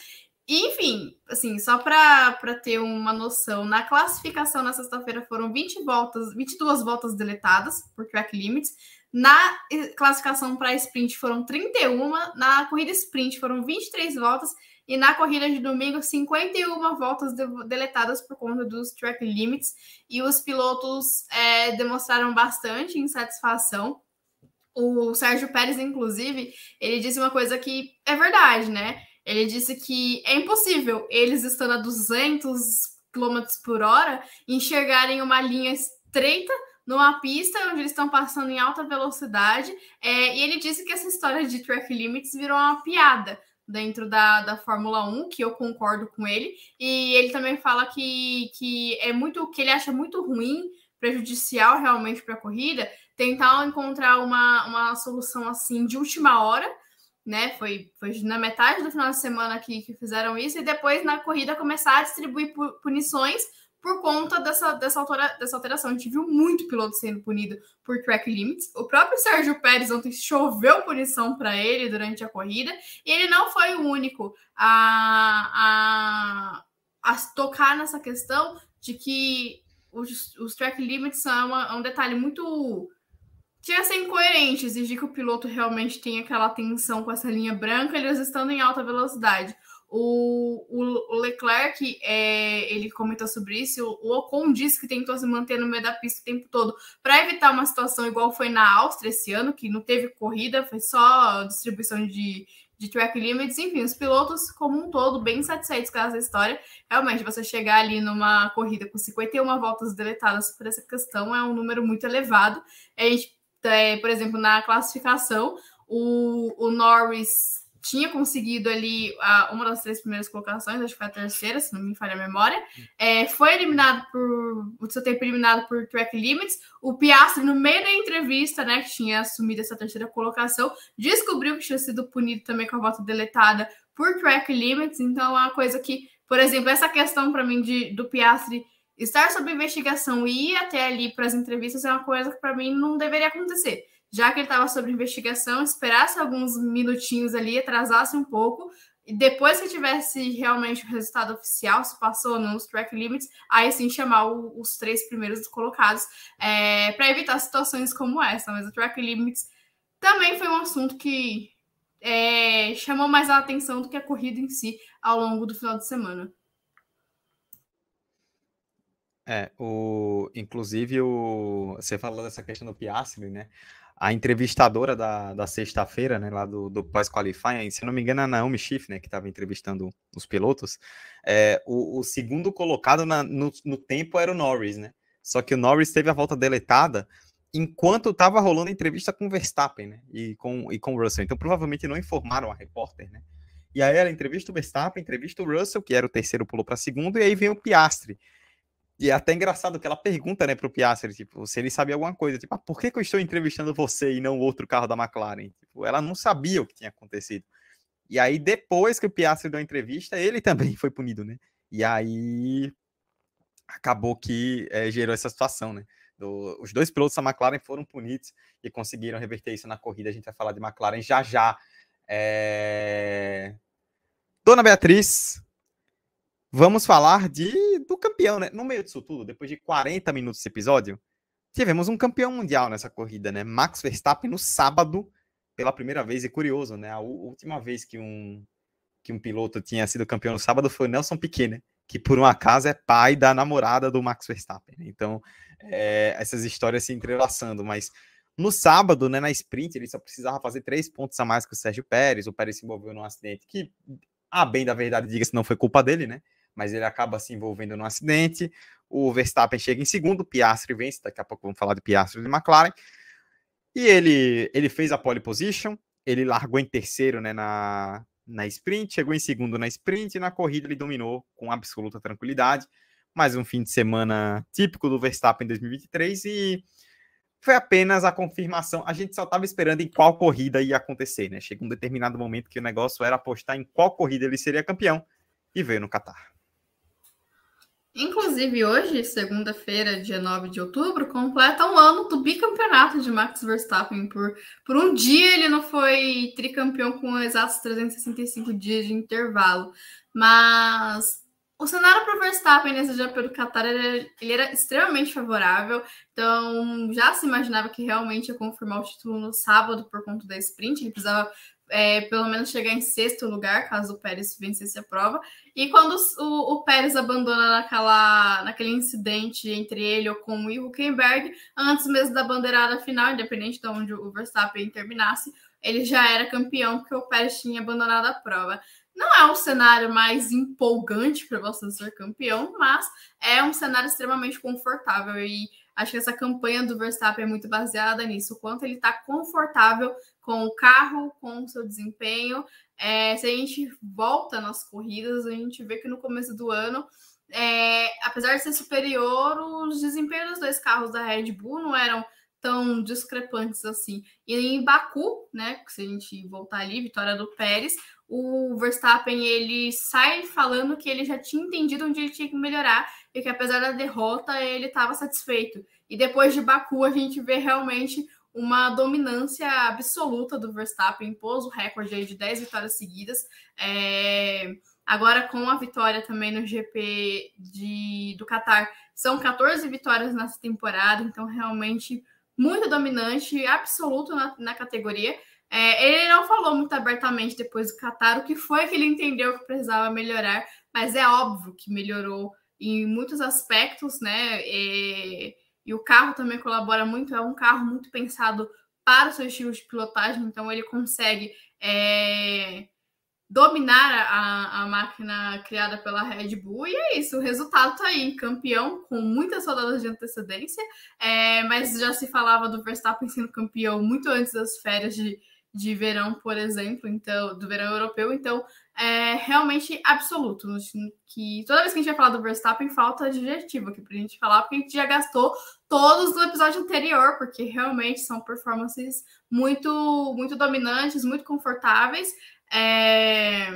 Speaker 3: E, enfim, assim, só para ter uma noção, na classificação na sexta-feira foram 20 voltas, 22 voltas deletadas por track limits. Na classificação para sprint foram 31, na corrida sprint foram 23 voltas e na corrida de domingo, 51 voltas deletadas por conta dos track limits. E os pilotos é, demonstraram bastante insatisfação. O Sérgio Pérez, inclusive, ele disse uma coisa que é verdade, né? Ele disse que é impossível eles estando a 200 km por hora enxergarem uma linha estreita numa pista onde eles estão passando em alta velocidade. É, e ele disse que essa história de track limits virou uma piada dentro da, da Fórmula 1, que eu concordo com ele. E ele também fala que, que é muito que ele acha muito ruim, prejudicial realmente para a corrida, tentar encontrar uma, uma solução assim de última hora, né? Foi, foi na metade do final de semana que, que fizeram isso, e depois na corrida começar a distribuir punições por conta dessa, dessa, altura, dessa alteração. A gente viu muito piloto sendo punido por track limits. O próprio Sérgio Pérez ontem choveu punição para ele durante a corrida, e ele não foi o único a, a, a tocar nessa questão de que os, os track limits são uma, um detalhe muito. Tinha ser incoerente exigir que o piloto realmente tenha aquela atenção com essa linha branca, eles estando em alta velocidade. O, o, Leclerc, é, ele comentou sobre isso. O Ocon disse que tentou se manter no meio da pista o tempo todo para evitar uma situação igual foi na Áustria esse ano, que não teve corrida, foi só distribuição de, de track limits. Enfim, os pilotos, como um todo, bem satisfeitos com essa história. Realmente, você chegar ali numa corrida com 51 voltas deletadas por essa questão é um número muito elevado. A gente, é, por exemplo, na classificação, o, o Norris tinha conseguido ali a, uma das três primeiras colocações, acho que foi a terceira, se não me falha a memória. É, foi eliminado por. O seu tempo eliminado por track limits. O Piastri, no meio da entrevista, né, que tinha assumido essa terceira colocação, descobriu que tinha sido punido também com a volta deletada por track limits. Então, é uma coisa que, por exemplo, essa questão para mim de, do Piastri estar sob investigação e ir até ali para as entrevistas é uma coisa que para mim não deveria acontecer já que ele estava sob investigação, esperasse alguns minutinhos ali, atrasasse um pouco, e depois que tivesse realmente o resultado oficial, se passou ou não os track limits, aí sim chamar o, os três primeiros colocados, é, para evitar situações como essa. Mas o track limits também foi um assunto que é, chamou mais a atenção do que a corrida em si ao longo do final de semana.
Speaker 2: É, o, inclusive o, você falou dessa questão do Piastri, né? A entrevistadora da, da sexta-feira, né, lá do, do pós-qualifying, se não me engano, a Naomi Schiff, né, que estava entrevistando os pilotos, é, o, o segundo colocado na, no, no tempo era o Norris, né? Só que o Norris teve a volta deletada enquanto estava rolando a entrevista com o Verstappen, né? E com, e com o Russell. Então, provavelmente não informaram a repórter, né? E aí ela entrevista o Verstappen, entrevista o Russell, que era o terceiro, pulou para segundo, e aí vem o Piastri. E é até engraçado que ela pergunta, né, pro Piastri, tipo, se ele sabia alguma coisa, tipo, ah, por que, que eu estou entrevistando você e não outro carro da McLaren? Tipo, ela não sabia o que tinha acontecido. E aí, depois que o Piastri deu a entrevista, ele <laughs> também foi punido, né? E aí acabou que é, gerou essa situação, né? Do, os dois pilotos da McLaren foram punidos e conseguiram reverter isso na corrida. A gente vai falar de McLaren já já. É... Dona Beatriz, vamos falar de do campeão, né? No meio disso tudo, depois de 40 minutos desse episódio, tivemos um campeão mundial nessa corrida, né? Max Verstappen no sábado, pela primeira vez, e curioso, né? A última vez que um, que um piloto tinha sido campeão no sábado foi Nelson Piquet, né? Que por um acaso é pai da namorada do Max Verstappen. Né? Então, é, essas histórias se entrelaçando, mas no sábado, né, na sprint, ele só precisava fazer três pontos a mais que o Sérgio Pérez. O Pérez se envolveu num acidente que, a bem da verdade, diga-se, não foi culpa dele, né? Mas ele acaba se envolvendo num acidente. O Verstappen chega em segundo, Piastri vence. Daqui a pouco vamos falar de Piastri e de McLaren. E ele, ele fez a pole position, ele largou em terceiro né, na, na sprint, chegou em segundo na sprint, e na corrida ele dominou com absoluta tranquilidade mais um fim de semana típico do Verstappen em 2023 e foi apenas a confirmação. A gente só estava esperando em qual corrida ia acontecer, né? Chega um determinado momento que o negócio era apostar em qual corrida ele seria campeão e veio no Qatar.
Speaker 3: Inclusive, hoje, segunda-feira, dia 9 de outubro, completa um ano do bicampeonato de Max Verstappen. Por, por um dia ele não foi tricampeão com exatos 365 dias de intervalo. Mas o cenário para o Verstappen nesse GP do Qatar ele, ele era extremamente favorável, então já se imaginava que realmente ia confirmar o título no sábado por conta da sprint, ele precisava é, pelo menos chegar em sexto lugar, caso o Pérez vencesse a prova. E quando o, o Pérez abandona naquela, naquele incidente entre ele ou com o Huckenberg, antes mesmo da bandeirada final, independente de onde o Verstappen terminasse, ele já era campeão, porque o Pérez tinha abandonado a prova. Não é um cenário mais empolgante para você ser campeão, mas é um cenário extremamente confortável e acho que essa campanha do Verstappen é muito baseada nisso, o quanto ele está confortável com o carro, com o seu desempenho. É, se a gente volta nas corridas, a gente vê que no começo do ano, é, apesar de ser superior, os desempenhos dos dois carros da Red Bull não eram tão discrepantes assim. E em Baku, né, se a gente voltar ali, vitória do Pérez, o Verstappen ele sai falando que ele já tinha entendido onde ele tinha que melhorar e que apesar da derrota ele estava satisfeito. E depois de Baku a gente vê realmente uma dominância absoluta do Verstappen, pôs o recorde de 10 vitórias seguidas. É... Agora com a vitória também no GP de... do Qatar, são 14 vitórias nessa temporada, então realmente muito dominante, absoluto na, na categoria. É, ele não falou muito abertamente depois do Qatar o que foi que ele entendeu que precisava melhorar, mas é óbvio que melhorou em muitos aspectos, né? E, e o carro também colabora muito, é um carro muito pensado para o seu estilo de pilotagem, então ele consegue é, dominar a, a máquina criada pela Red Bull, e é isso, o resultado tá aí, campeão com muitas rodadas de antecedência, é, mas já se falava do Verstappen sendo campeão muito antes das férias de de verão, por exemplo, então do verão europeu, então é realmente absoluto. Que toda vez que a gente vai falar do Verstappen, falta adjetivo aqui pra gente falar, porque a gente já gastou todos no episódio anterior, porque realmente são performances muito, muito dominantes, muito confortáveis. É...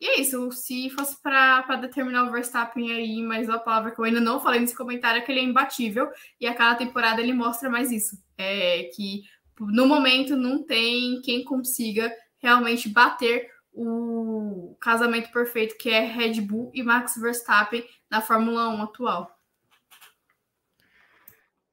Speaker 3: E é isso. Se fosse para determinar o Verstappen aí, mas a palavra que eu ainda não falei nesse comentário é que ele é imbatível, e a cada temporada ele mostra mais isso. É que no momento não tem quem consiga realmente bater o casamento perfeito que é Red Bull e Max Verstappen na Fórmula 1 atual.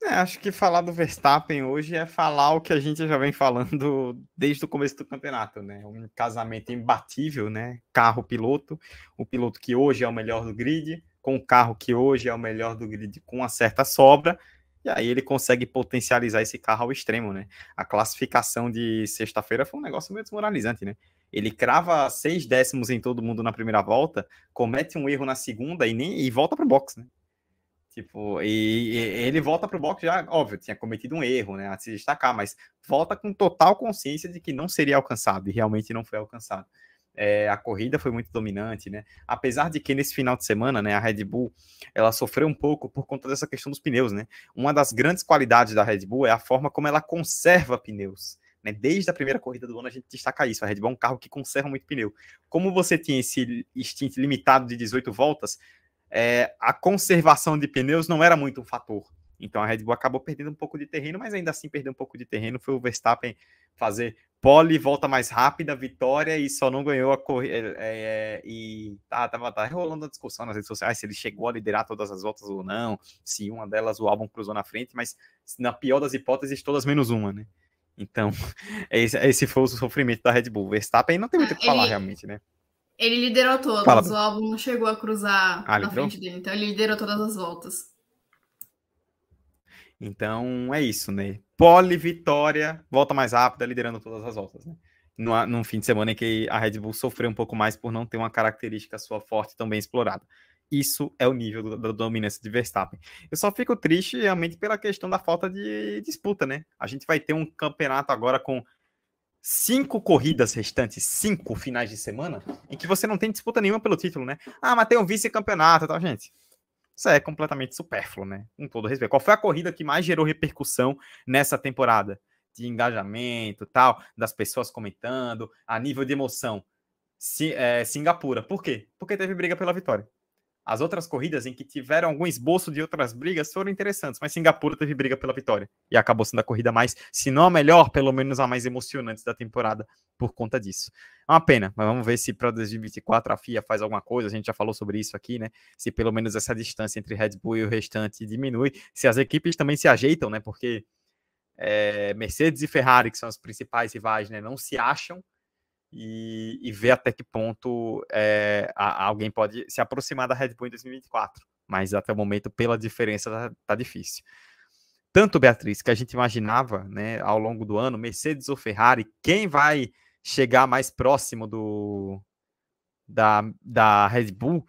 Speaker 2: É, acho que falar do Verstappen hoje é falar o que a gente já vem falando desde o começo do campeonato, né? Um casamento imbatível, né? Carro-piloto, o piloto que hoje é o melhor do grid, com o carro que hoje é o melhor do grid com uma certa sobra, e aí ele consegue potencializar esse carro ao extremo, né? A classificação de sexta-feira foi um negócio meio desmoralizante, né? Ele crava seis décimos em todo mundo na primeira volta, comete um erro na segunda e nem e volta para o box, né? Tipo, e, e, ele volta pro box já, óbvio, tinha cometido um erro, né, a se destacar, mas volta com total consciência de que não seria alcançado, e realmente não foi alcançado. É, a corrida foi muito dominante, né? Apesar de que nesse final de semana, né, a Red Bull, ela sofreu um pouco por conta dessa questão dos pneus, né? Uma das grandes qualidades da Red Bull é a forma como ela conserva pneus. Né? Desde a primeira corrida do ano a gente destaca isso. A Red Bull é um carro que conserva muito pneu. Como você tinha esse stint limitado de 18 voltas, é, a conservação de pneus não era muito um fator. Então a Red Bull acabou perdendo um pouco de terreno, mas ainda assim perdeu um pouco de terreno. Foi o Verstappen fazer pole, volta mais rápida, vitória e só não ganhou a corrida. É, é, e tá, tava, tá rolando a discussão nas redes sociais se ele chegou a liderar todas as voltas ou não, se uma delas o álbum cruzou na frente, mas na pior das hipóteses, todas menos uma, né? Então, <laughs> esse, esse foi o sofrimento da Red Bull. Verstappen não tem muito o que falar, realmente, né?
Speaker 3: Ele liderou todas, Fala. o álbum não chegou a cruzar ah, na frente dele, então ele liderou todas as voltas.
Speaker 2: Então é isso, né? Pole, vitória, volta mais rápida, liderando todas as voltas, né? Num fim de semana em que a Red Bull sofreu um pouco mais por não ter uma característica sua forte tão bem explorada. Isso é o nível da dominância de Verstappen. Eu só fico triste realmente pela questão da falta de disputa, né? A gente vai ter um campeonato agora com cinco corridas restantes, cinco finais de semana, em que você não tem disputa nenhuma pelo título, né? Ah, mas tem um vice-campeonato, tá, gente? Isso é completamente supérfluo, né? Com todo respeito. Qual foi a corrida que mais gerou repercussão nessa temporada? De engajamento tal, das pessoas comentando, a nível de emoção. Si, é, Singapura. Por quê? Porque teve briga pela vitória. As outras corridas em que tiveram algum esboço de outras brigas foram interessantes, mas Singapura teve briga pela vitória e acabou sendo a corrida mais, se não a melhor, pelo menos a mais emocionante da temporada por conta disso. É uma pena, mas vamos ver se para 2024 a FIA faz alguma coisa. A gente já falou sobre isso aqui, né? Se pelo menos essa distância entre Red Bull e o restante diminui, se as equipes também se ajeitam, né? Porque é, Mercedes e Ferrari, que são as principais rivais, né, não se acham e, e ver até que ponto é, a, alguém pode se aproximar da Red Bull em 2024. Mas até o momento, pela diferença, tá, tá difícil. Tanto, Beatriz, que a gente imaginava né, ao longo do ano, Mercedes ou Ferrari, quem vai chegar mais próximo do da, da Red Bull.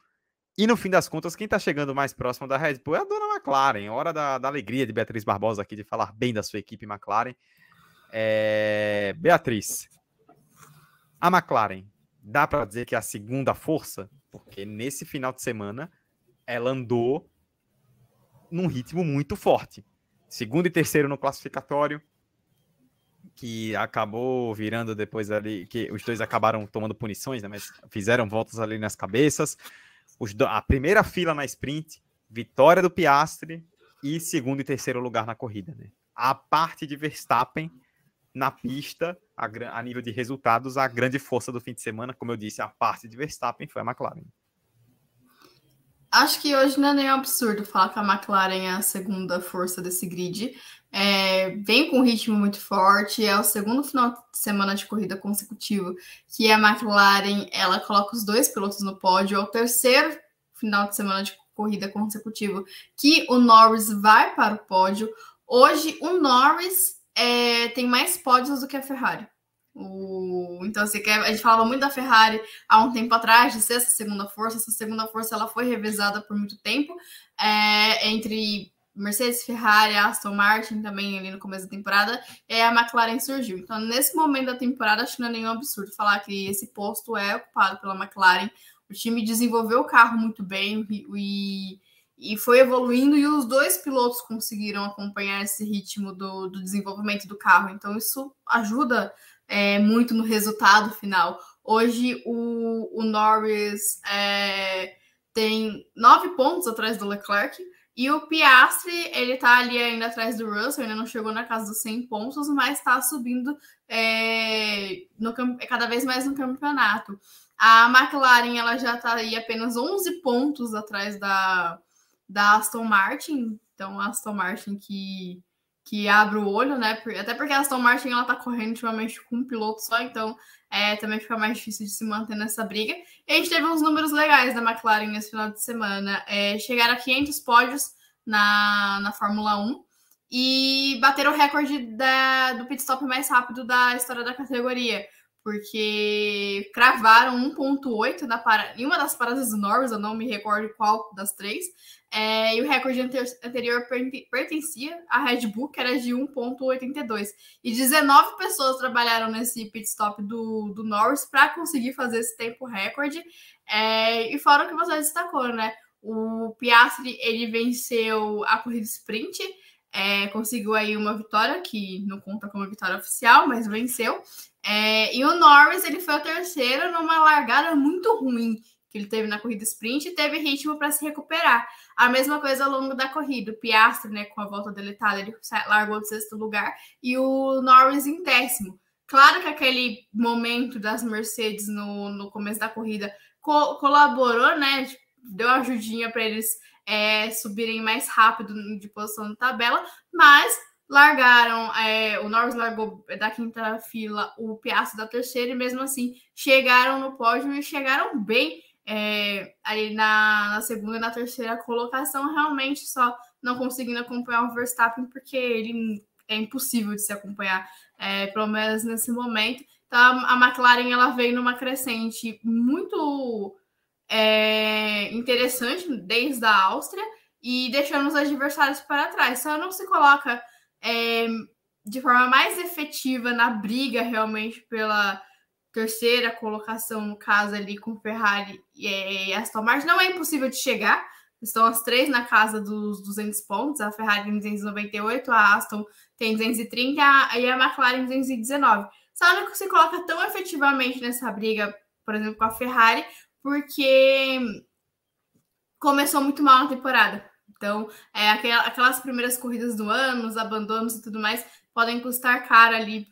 Speaker 2: E no fim das contas, quem está chegando mais próximo da Red Bull é a dona McLaren. Hora da, da alegria de Beatriz Barbosa aqui de falar bem da sua equipe McLaren. É... Beatriz, a McLaren, dá para dizer que é a segunda força? Porque nesse final de semana ela andou num ritmo muito forte. Segundo e terceiro no classificatório, que acabou virando depois ali, que os dois acabaram tomando punições, né, mas fizeram voltas ali nas cabeças. Do, a primeira fila na sprint, vitória do Piastre e segundo e terceiro lugar na corrida. Né? A parte de Verstappen na pista, a, a, nível de resultados, a grande força do fim de semana, como eu disse, a parte de Verstappen foi a McLaren.
Speaker 3: Acho que hoje não é nem um absurdo falar que a McLaren é a segunda força desse grid. É, vem com um ritmo muito forte, é o segundo final de semana de corrida consecutivo que a McLaren ela coloca os dois pilotos no pódio, é o terceiro final de semana de corrida consecutivo que o Norris vai para o pódio. Hoje o Norris é, tem mais pódios do que a Ferrari. O, então, assim, a gente falava muito da Ferrari há um tempo atrás, de ser essa segunda força. Essa segunda força ela foi revezada por muito tempo é, entre Mercedes, Ferrari, Aston Martin também ali no começo da temporada, e a McLaren surgiu. Então, nesse momento da temporada, acho que não é nenhum absurdo falar que esse posto é ocupado pela McLaren. O time desenvolveu o carro muito bem e e foi evoluindo e os dois pilotos conseguiram acompanhar esse ritmo do, do desenvolvimento do carro. Então isso ajuda é, muito no resultado final. Hoje o, o Norris é, tem nove pontos atrás do Leclerc e o Piastri ele tá ali ainda atrás do Russell, ainda não chegou na casa dos 100 pontos, mas está subindo é, no, cada vez mais no campeonato. A McLaren ela já está aí apenas 11 pontos atrás da da Aston Martin. Então, a Aston Martin que, que abre o olho, né? Até porque a Aston Martin ela tá correndo ultimamente com um piloto só, então é, também fica mais difícil de se manter nessa briga. E a gente teve uns números legais da McLaren nesse final de semana. É, chegaram a 500 pódios na, na Fórmula 1 e bateram o recorde da, do pit stop mais rápido da história da categoria porque cravaram 1.8 na para... em uma das paradas do Norris, eu não me recordo qual das três, é, e o recorde anterior pertencia à Red Bull, que era de 1.82. E 19 pessoas trabalharam nesse pit stop do, do Norris para conseguir fazer esse tempo recorde. É, e fora o que você destacou, né? O Piastri ele venceu a corrida sprint, é, conseguiu aí uma vitória que não conta como vitória oficial, mas venceu. É, e o Norris ele foi o terceiro numa largada muito ruim que ele teve na corrida sprint e teve ritmo para se recuperar. A mesma coisa ao longo da corrida. O Piastri, né, com a volta deletada, ele largou de sexto lugar e o Norris em décimo. Claro que aquele momento das Mercedes no, no começo da corrida co colaborou, né? Deu ajudinha para eles é, subirem mais rápido de posição na tabela, mas largaram, é, o Norris largou da quinta fila, o Piastri da terceira, e mesmo assim chegaram no pódio e chegaram bem é, aí na, na, segunda e na terceira colocação, realmente só não conseguindo acompanhar o Verstappen, porque ele é impossível de se acompanhar, é, pelo menos nesse momento. Então a McLaren ela veio numa crescente muito é, interessante desde a Áustria e deixando os adversários para trás. Só não se coloca é, de forma mais efetiva na briga realmente pela terceira colocação, no caso ali com Ferrari e Aston Martin, não é impossível de chegar. Estão as três na casa dos 200 pontos. A Ferrari tem 298, a Aston tem 230 e a McLaren 219. Só não se coloca tão efetivamente nessa briga, por exemplo, com a Ferrari, porque começou muito mal na temporada. Então, é, aquelas primeiras corridas do ano, os abandonos e tudo mais, podem custar caro ali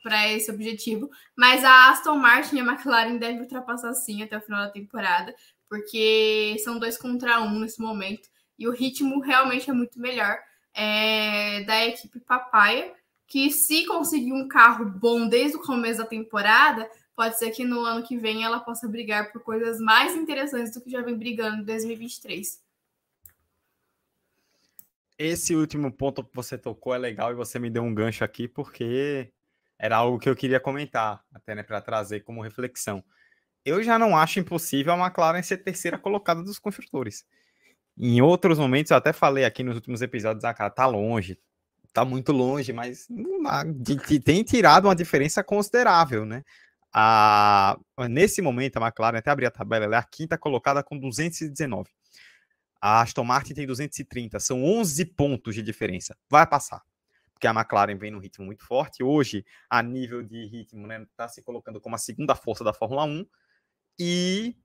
Speaker 3: para esse objetivo. Mas a Aston Martin e a McLaren devem ultrapassar sim até o final da temporada, porque são dois contra um nesse momento. E o ritmo realmente é muito melhor é, da equipe Papaya, que se conseguir um carro bom desde o começo da temporada, pode ser que no ano que vem ela possa brigar por coisas mais interessantes do que já vem brigando em 2023
Speaker 2: esse último ponto que você tocou é legal e você me deu um gancho aqui porque era algo que eu queria comentar, até né, para trazer como reflexão. Eu já não acho impossível a McLaren ser terceira colocada dos construtores. Em outros momentos, eu até falei aqui nos últimos episódios, ah, cara, tá longe, tá muito longe, mas tem tirado uma diferença considerável, né? A, nesse momento, a McLaren, até abrir a tabela, ela é a quinta colocada com 219. A Aston Martin tem 230, são 11 pontos de diferença. Vai passar. Porque a McLaren vem num ritmo muito forte. Hoje, a nível de ritmo, né, tá se colocando como a segunda força da Fórmula 1. E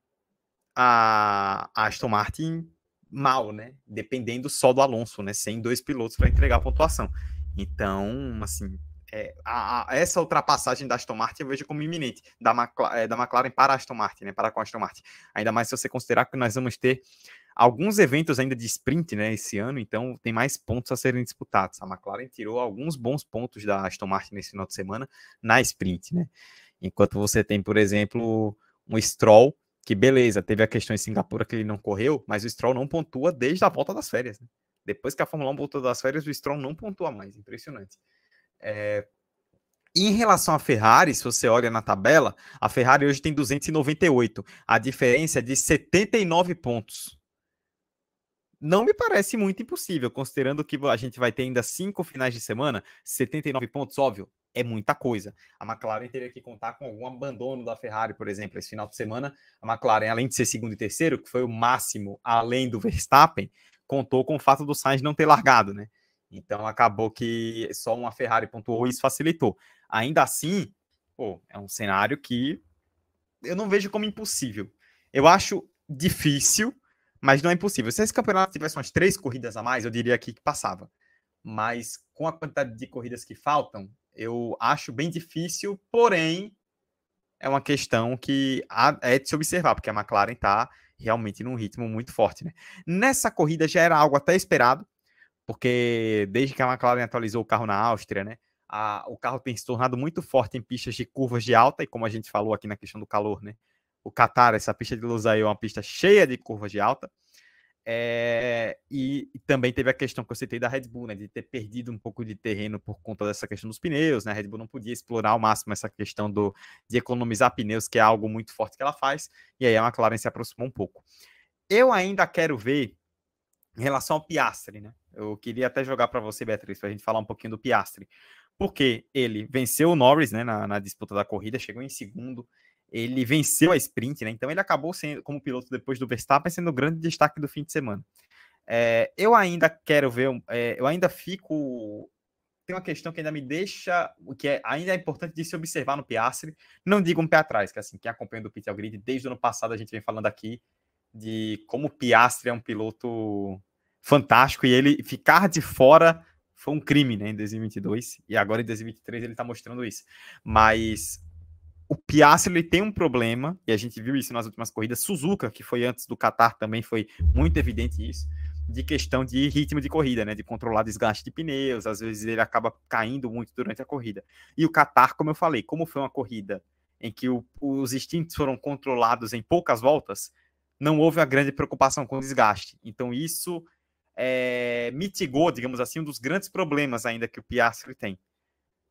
Speaker 2: a, Aston Martin mal, né? Dependendo só do Alonso, né? Sem dois pilotos para entregar a pontuação. Então, assim, é, a, a, essa ultrapassagem da Aston Martin eu vejo como iminente, da, McLaren, é, da McLaren para a Aston Martin, né? Para com a Aston Martin. Ainda mais se você considerar que nós vamos ter alguns eventos ainda de sprint, né, esse ano, então tem mais pontos a serem disputados. A McLaren tirou alguns bons pontos da Aston Martin nesse final de semana na sprint, né? Enquanto você tem, por exemplo, um Stroll, que beleza, teve a questão em Singapura que ele não correu, mas o Stroll não pontua desde a volta das férias. Né? Depois que a Fórmula 1 voltou das férias, o Stroll não pontua mais. Impressionante. É... Em relação à Ferrari, se você olha na tabela, a Ferrari hoje tem 298. A diferença é de 79 pontos não me parece muito impossível, considerando que a gente vai ter ainda cinco finais de semana, 79 pontos, óbvio, é muita coisa. A McLaren teria que contar com algum abandono da Ferrari, por exemplo, esse final de semana. A McLaren, além de ser segundo e terceiro, que foi o máximo além do Verstappen, contou com o fato do Sainz não ter largado, né? Então acabou que só uma Ferrari pontuou e isso facilitou. Ainda assim, pô, é um cenário que eu não vejo como impossível. Eu acho difícil, mas não é impossível. Se esse campeonato tivesse umas três corridas a mais, eu diria aqui que passava. Mas com a quantidade de corridas que faltam, eu acho bem difícil, porém, é uma questão que é de se observar, porque a McLaren está realmente num ritmo muito forte. Né? Nessa corrida já era algo até esperado, porque desde que a McLaren atualizou o carro na Áustria, né, a, o carro tem se tornado muito forte em pistas de curvas de alta, e como a gente falou aqui na questão do calor, né, o Qatar, essa pista de Lusail é uma pista cheia de curvas de alta, é, e, e, também teve a questão que eu citei da Red Bull, né, de ter perdido um pouco de terreno por conta dessa questão dos pneus, né? A Red Bull não podia explorar ao máximo essa questão do, de economizar pneus, que é algo muito forte que ela faz, e aí a McLaren se aproximou um pouco. Eu ainda quero ver em relação ao Piastri, né? Eu queria até jogar para você, Beatriz, para a gente falar um pouquinho do Piastri, porque ele venceu o Norris, né, na, na disputa da corrida, chegou em segundo, ele venceu a sprint, né? Então ele acabou sendo, como piloto depois do Verstappen, sendo o grande destaque do fim de semana. É, eu ainda quero ver, é, eu ainda fico. Tem uma questão que ainda me deixa, que é, ainda é importante de se observar no Piastri. Não digo um pé atrás, que assim, quem acompanha do Peter Grid, desde o ano passado a gente vem falando aqui de como o Piastri é um piloto fantástico e ele ficar de fora foi um crime, né, em 2022 e agora em 2023 ele tá mostrando isso. Mas o Piastri ele tem um problema, e a gente viu isso nas últimas corridas. Suzuka, que foi antes do Qatar, também foi muito evidente isso, de questão de ritmo de corrida, né? De controlar desgaste de pneus, às vezes ele acaba caindo muito durante a corrida. E o Qatar, como eu falei, como foi uma corrida em que o, os instintos foram controlados em poucas voltas, não houve uma grande preocupação com o desgaste. Então isso é, mitigou, digamos assim, um dos grandes problemas ainda que o Piastri tem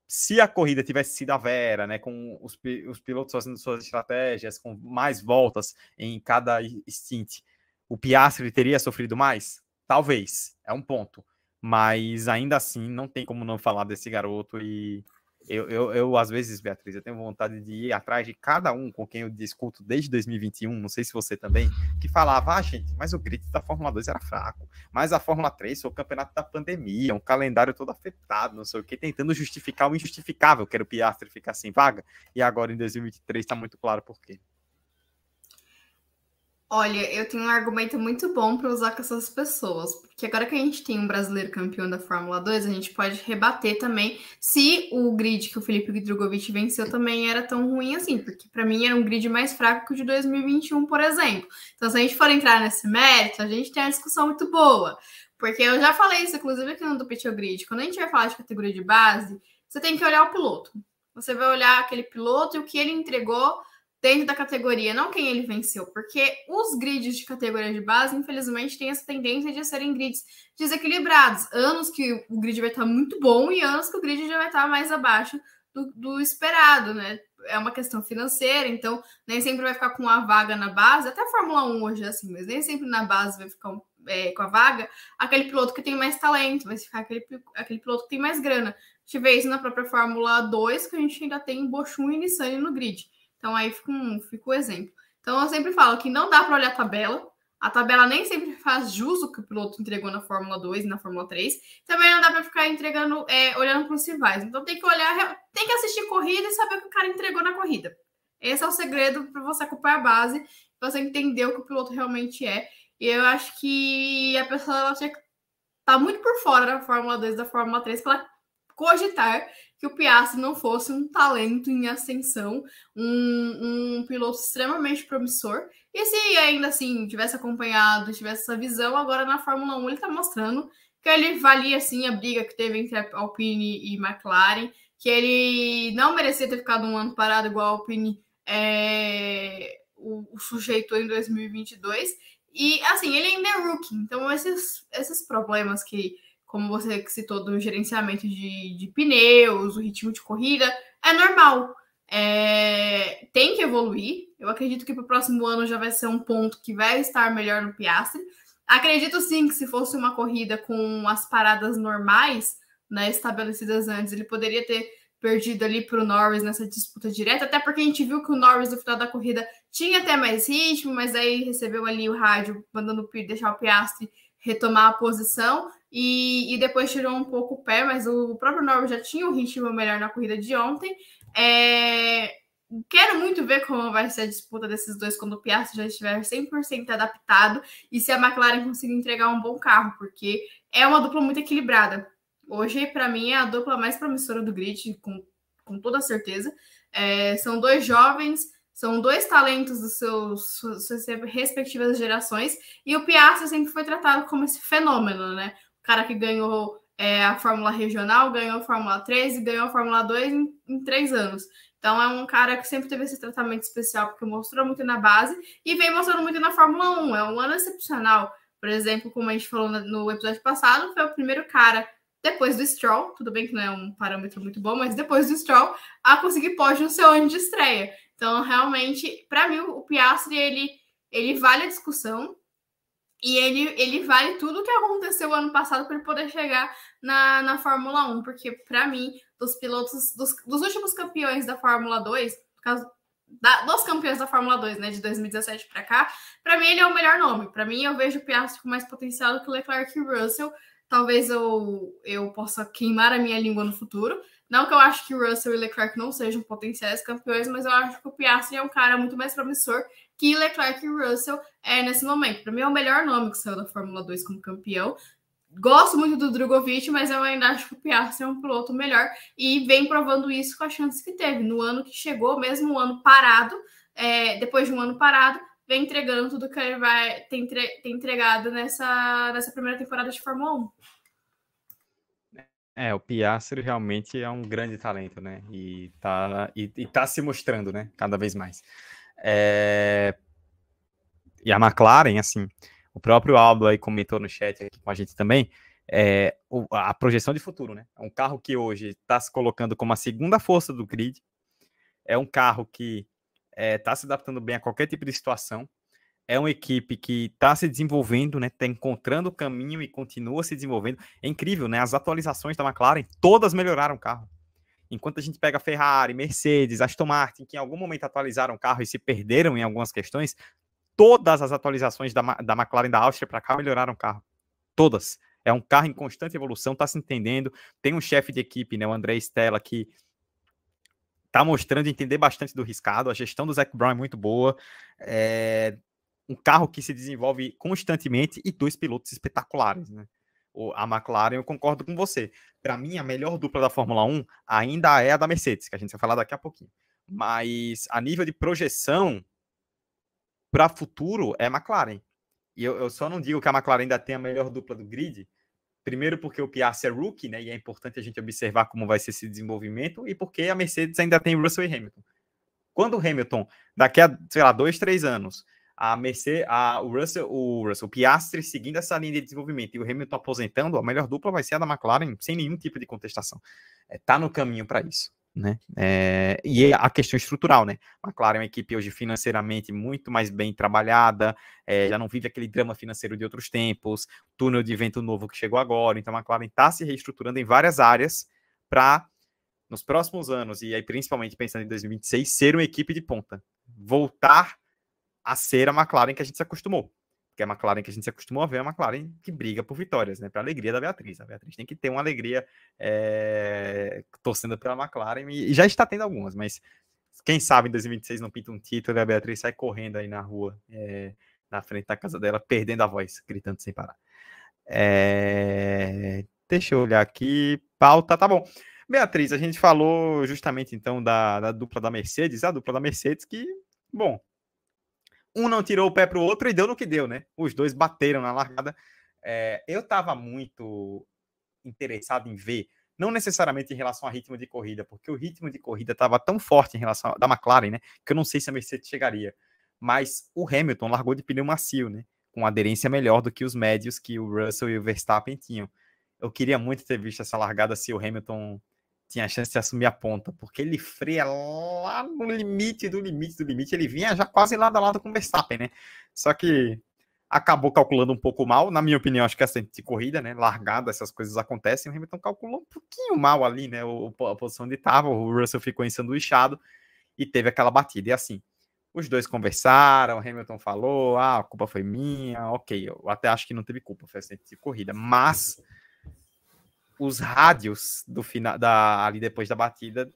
Speaker 2: se a corrida tivesse sido a Vera, né, com os, os pilotos fazendo suas estratégias, com mais voltas em cada stint, o Piastri teria sofrido mais? Talvez, é um ponto. Mas ainda assim, não tem como não falar desse garoto e eu, eu, eu, às vezes, Beatriz, eu tenho vontade de ir atrás de cada um com quem eu discuto desde 2021, não sei se você também, que falava, ah, gente, mas o grid da Fórmula 2 era fraco, mas a Fórmula 3 foi o campeonato da pandemia, um calendário todo afetado, não sei o que, tentando justificar o injustificável, que era o Piastri ficar sem vaga, e agora em 2023 está muito claro por quê.
Speaker 3: Olha, eu tenho um argumento muito bom para usar com essas pessoas, porque agora que a gente tem um brasileiro campeão da Fórmula 2, a gente pode rebater também se o grid que o Felipe Drogovic venceu também era tão ruim assim, porque para mim era um grid mais fraco que o de 2021, por exemplo. Então, se a gente for entrar nesse mérito, a gente tem uma discussão muito boa, porque eu já falei isso, inclusive, aqui no do Pitch Grid. Quando a gente vai falar de categoria de base, você tem que olhar o piloto. Você vai olhar aquele piloto e o que ele entregou dentro da categoria, não quem ele venceu, porque os grids de categoria de base, infelizmente, têm essa tendência de serem grids desequilibrados. Anos que o grid vai estar muito bom e anos que o grid já vai estar mais abaixo do, do esperado, né? É uma questão financeira, então nem sempre vai ficar com uma vaga na base, até a Fórmula 1 hoje é assim, mas nem sempre na base vai ficar é, com a vaga aquele piloto que tem mais talento, vai ficar aquele, aquele piloto que tem mais grana. A vê isso na própria Fórmula 2, que a gente ainda tem Bochum e Nissan no grid. Então aí fica, um, fica o exemplo. Então eu sempre falo que não dá para olhar a tabela. A tabela nem sempre faz jus o que o piloto entregou na Fórmula 2 e na Fórmula 3. Também não dá para ficar entregando, é, olhando para os rivais. Então tem que olhar, tem que assistir corrida e saber o que o cara entregou na corrida. Esse é o segredo para você acompanhar a base, para você entender o que o piloto realmente é. E eu acho que a pessoa ela tinha que tá muito por fora da Fórmula 2 e da Fórmula 3 para cogitar que o Piastri não fosse um talento em ascensão, um, um piloto extremamente promissor. E se ainda assim tivesse acompanhado, tivesse essa visão, agora na Fórmula 1 ele está mostrando que ele valia assim a briga que teve entre a Alpine e McLaren, que ele não merecia ter ficado um ano parado igual a Alpine é, o, o sujeitou em 2022. E assim, ele ainda é rookie, então esses, esses problemas que como você citou, do gerenciamento de, de pneus, o ritmo de corrida, é normal. É, tem que evoluir. Eu acredito que para o próximo ano já vai ser um ponto que vai estar melhor no Piastre. Acredito sim que se fosse uma corrida com as paradas normais, né, estabelecidas antes, ele poderia ter perdido ali para o Norris nessa disputa direta, até porque a gente viu que o Norris no final da corrida tinha até mais ritmo, mas aí recebeu ali o rádio mandando deixar o Piastre retomar a posição e, e depois tirou um pouco o pé, mas o próprio Norris já tinha um ritmo melhor na corrida de ontem. É, quero muito ver como vai ser a disputa desses dois quando o Piastri já estiver 100% adaptado e se a McLaren conseguir entregar um bom carro, porque é uma dupla muito equilibrada. Hoje, para mim, é a dupla mais promissora do grid, com, com toda certeza. É, são dois jovens, São dois talentos dos seus suas respectivas gerações, e o Piastri sempre foi tratado como esse fenômeno, né? O cara que ganhou é, a Fórmula Regional, ganhou a Fórmula 3 e ganhou a Fórmula 2 em, em três anos. Então é um cara que sempre teve esse tratamento especial, porque mostrou muito na base e vem mostrando muito na Fórmula 1. É um ano excepcional. Por exemplo, como a gente falou no episódio passado, foi o primeiro cara depois do Stroll, tudo bem que não é um parâmetro muito bom, mas depois do Stroll, a conseguir pódio no seu ano de estreia. Então, realmente, para mim, o Piastri ele, ele vale a discussão e ele, ele vale tudo o que aconteceu ano passado para ele poder chegar na, na Fórmula 1, porque para mim, dos pilotos, dos, dos últimos campeões da Fórmula 2, no caso da, dos campeões da Fórmula 2, né, de 2017 para cá, para mim ele é o melhor nome. Para mim, eu vejo o Piastri com mais potencial do que o Leclerc e o Russell. Talvez eu, eu possa queimar a minha língua no futuro, não que eu acho que o Russell e Leclerc não sejam potenciais campeões, mas eu acho que o Piastri é um cara muito mais promissor que Leclerc e Russell é nesse momento. Para mim é o melhor nome que saiu da Fórmula 2 como campeão. Gosto muito do Drogovic, mas eu ainda acho que o Piastri é um piloto melhor e vem provando isso com a chance que teve. No ano que chegou, mesmo um ano parado, é, depois de um ano parado, vem entregando tudo que ele vai ter, entre, entregado nessa, nessa primeira temporada de Fórmula 1.
Speaker 2: É, o Piastri realmente é um grande talento, né? E tá, e, e tá se mostrando, né? Cada vez mais. É... E a McLaren, assim, o próprio Aldo aí comentou no chat aqui com a gente também, é, a projeção de futuro, né? É um carro que hoje está se colocando como a segunda força do grid, é um carro que está é, tá se adaptando bem a qualquer tipo de situação, é uma equipe que está se desenvolvendo, né? Está encontrando o caminho e continua se desenvolvendo. É incrível, né? As atualizações da McLaren, todas melhoraram o carro. Enquanto a gente pega Ferrari, Mercedes, Aston Martin, que em algum momento atualizaram o carro e se perderam em algumas questões, todas as atualizações da, da McLaren da Áustria para cá melhoraram o carro. Todas. É um carro em constante evolução, está se entendendo. Tem um chefe de equipe, né, o André Stella, que está mostrando entender bastante do riscado. A gestão do Zac Brown é muito boa. É, um carro que se desenvolve constantemente e dois pilotos espetaculares, né? A McLaren, eu concordo com você. Para mim, a melhor dupla da Fórmula 1 ainda é a da Mercedes, que a gente vai falar daqui a pouquinho. Mas a nível de projeção para futuro é McLaren. E eu, eu, só não digo que a McLaren ainda tem a melhor dupla do grid. Primeiro, porque o Piastri é rookie, né? E é importante a gente observar como vai ser esse desenvolvimento. E porque a Mercedes ainda tem Russell e Hamilton. Quando o Hamilton, daqui a, sei lá, dois, três anos, a Mercedes, a, o, Russell, o Russell Piastri seguindo essa linha de desenvolvimento e o Hamilton aposentando, a melhor dupla vai ser a da McLaren, sem nenhum tipo de contestação. É, tá no caminho para isso. Né? É, e é a questão estrutural, né? McLaren é uma equipe hoje financeiramente muito mais bem trabalhada, é, já não vive aquele drama financeiro de outros tempos, túnel de vento novo que chegou agora, então a McLaren está se reestruturando em várias áreas para nos próximos anos, e aí principalmente pensando em 2026, ser uma equipe de ponta. Voltar a ser a McLaren que a gente se acostumou. Porque a McLaren que a gente se acostumou a ver é a McLaren que briga por vitórias, né? Para alegria da Beatriz. A Beatriz tem que ter uma alegria é, torcendo pela McLaren e, já está tendo algumas, mas quem sabe em 2026 não pinta um título e a Beatriz sai correndo aí na rua, é, na frente da casa dela, perdendo a voz, gritando sem parar. É, deixa eu olhar aqui. Pauta, tá bom. Beatriz, a gente falou justamente então da, da dupla da Mercedes, a dupla da Mercedes que, bom, um não tirou o pé para o outro e deu no que deu, né? Os dois bateram na largada. É, eu estava muito interessado em ver, não necessariamente em relação ao ritmo de corrida, porque o ritmo de corrida estava tão forte em relação da McLaren, né? Que eu não sei se a Mercedes chegaria. Mas o Hamilton largou de pneu macio, né? Com aderência melhor do que os médios que o Russell e o Verstappen tinham. Eu queria muito ter visto essa largada se o Hamilton tinha a chance de assumir a ponta, porque ele freia lá no limite do limite do limite. Ele vinha já quase lado a lado com o Verstappen, né? Só que acabou calculando um pouco mal, na minha opinião, acho que essa de corrida, né? Largada, essas coisas acontecem. O Hamilton calculou um pouquinho mal ali, né? O, a posição onde estava. O Russell ficou ensanduichado e teve aquela batida. E assim, os dois conversaram, o Hamilton falou: ah, a culpa foi minha, ok. Eu até acho que não teve culpa, foi acidente de corrida, mas os rádios do final da ali depois da batida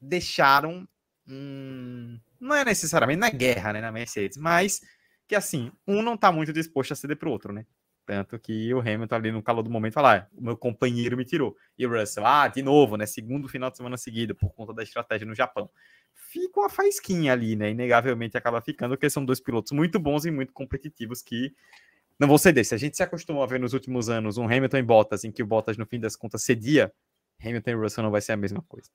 Speaker 2: deixaram hum, não é necessariamente na é guerra, né, na Mercedes, mas que assim, um não tá muito disposto a ceder pro outro, né? Tanto que o Hamilton ali no calor do momento fala, ah, o meu companheiro me tirou. E o Russell, ah, de novo, né? Segundo final de semana seguido, por conta da estratégia no Japão. fica uma faísquinha ali, né? Inegavelmente acaba ficando, porque são dois pilotos muito bons e muito competitivos que não vão ceder. Se a gente se acostumou a ver nos últimos anos um Hamilton e Bottas, em que o Bottas, no fim das contas, cedia, Hamilton e Russell não vai ser a mesma coisa.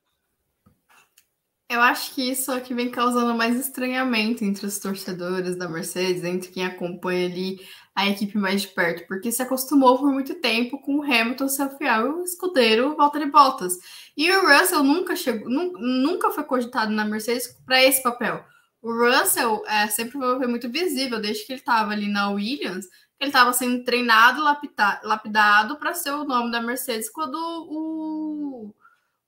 Speaker 3: Eu acho que isso é que vem causando mais estranhamento entre os torcedores da Mercedes, entre quem acompanha ali a equipe mais de perto, porque se acostumou por muito tempo com o Hamilton ser fiel escudeiro Valtteri Bottas. E o Russell nunca chegou, nunca foi cogitado na Mercedes para esse papel. O Russell é, sempre foi muito visível desde que ele estava ali na Williams, ele estava sendo treinado, lapidado para ser o nome da Mercedes quando o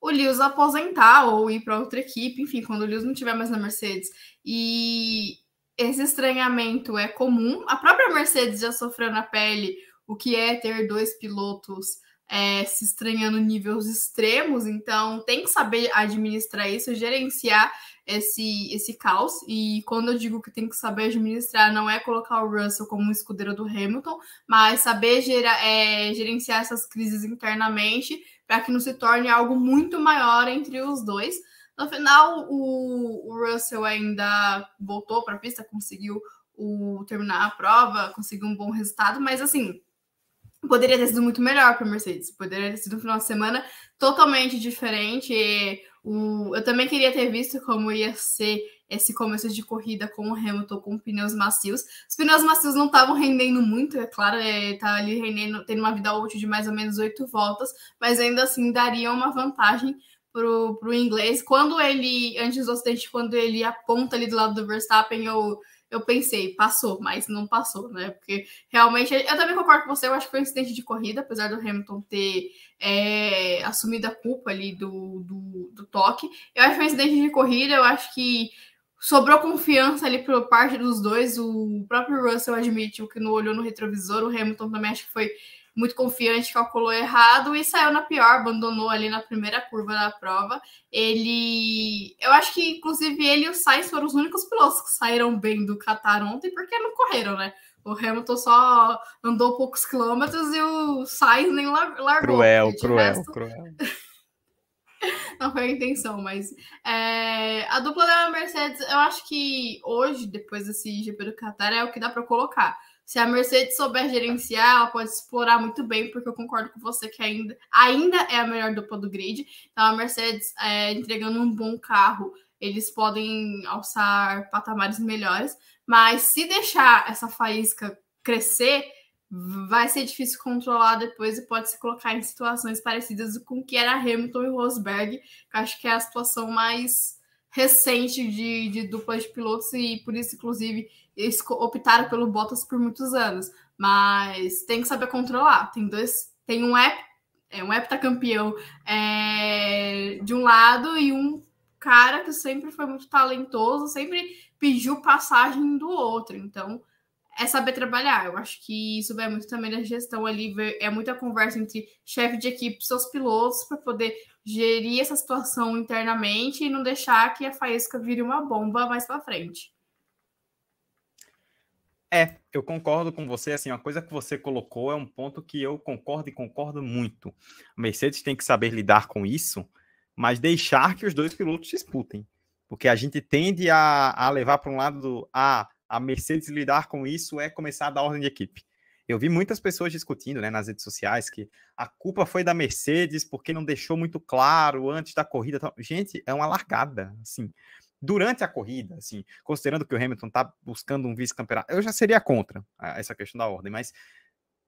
Speaker 3: o Lewis aposentar ou ir para outra equipe, enfim, quando o Lewis não estiver mais na Mercedes. E esse estranhamento é comum. A própria Mercedes já sofreu na pele o que é ter dois pilotos é, se estranhando níveis extremos, então tem que saber administrar isso, gerenciar esse, esse caos. E quando eu digo que tem que saber administrar, não é colocar o Russell como um escudeiro do Hamilton, mas saber gera, é, gerenciar essas crises internamente para que não se torne algo muito maior entre os dois. No final, o, o Russell ainda voltou para a pista, conseguiu o, terminar a prova, conseguiu um bom resultado, mas assim, poderia ter sido muito melhor para a Mercedes. Poderia ter sido um final de semana totalmente diferente. E, o, eu também queria ter visto como ia ser esse começo de corrida com o Hamilton com pneus macios. Os pneus macios não estavam rendendo muito, é claro, é, tá ali rendendo, tendo uma vida útil de mais ou menos oito voltas, mas ainda assim daria uma vantagem pro, pro inglês. Quando ele, antes do acidente, quando ele aponta ali do lado do Verstappen, eu, eu pensei, passou, mas não passou, né? Porque realmente, eu também concordo com você, eu acho que foi um incidente de corrida, apesar do Hamilton ter é, assumido a culpa ali do, do, do toque. Eu acho que foi um incidente de corrida, eu acho que sobrou confiança ali por parte dos dois. O próprio Russell admitiu que não olhou no retrovisor, o Hamilton também acho que foi muito confiante, calculou errado e saiu na pior, abandonou ali na primeira curva da prova. Ele, eu acho que inclusive ele e o Sainz foram os únicos pilotos que saíram bem do Qatar ontem, porque não correram, né? O Hamilton só andou poucos quilômetros e o Sainz nem largou.
Speaker 2: Cruel, cruel, resto... cruel. <laughs>
Speaker 3: não foi a intenção, mas é, a dupla da Mercedes, eu acho que hoje, depois desse GP do Qatar, é o que dá para colocar. Se a Mercedes souber gerenciar, ela pode explorar muito bem, porque eu concordo com você que ainda, ainda é a melhor dupla do grid. Então, a Mercedes é, entregando um bom carro, eles podem alçar patamares melhores. Mas se deixar essa faísca crescer, vai ser difícil controlar depois e pode se colocar em situações parecidas com o que era Hamilton e Rosberg, que acho que é a situação mais recente de, de dupla de pilotos e por isso, inclusive, eles optaram pelo Bottas por muitos anos. Mas tem que saber controlar. Tem dois, tem um app, é um heptacampeão é, de um lado e um cara que sempre foi muito talentoso, sempre pediu passagem do outro. Então é saber trabalhar. Eu acho que isso vai muito também da gestão ali, é muita conversa entre chefe de equipe e seus pilotos para poder gerir essa situação internamente e não deixar que a faísca vire uma bomba mais para frente.
Speaker 2: É, eu concordo com você. Assim, uma coisa que você colocou é um ponto que eu concordo e concordo muito. A Mercedes tem que saber lidar com isso, mas deixar que os dois pilotos disputem. Porque a gente tende a, a levar para um lado do. Ah, a Mercedes lidar com isso é começar a dar ordem de equipe. Eu vi muitas pessoas discutindo né, nas redes sociais que a culpa foi da Mercedes porque não deixou muito claro antes da corrida. Gente, é uma largada. Assim, durante a corrida, assim, considerando que o Hamilton está buscando um vice-campeonato, eu já seria contra essa questão da ordem, mas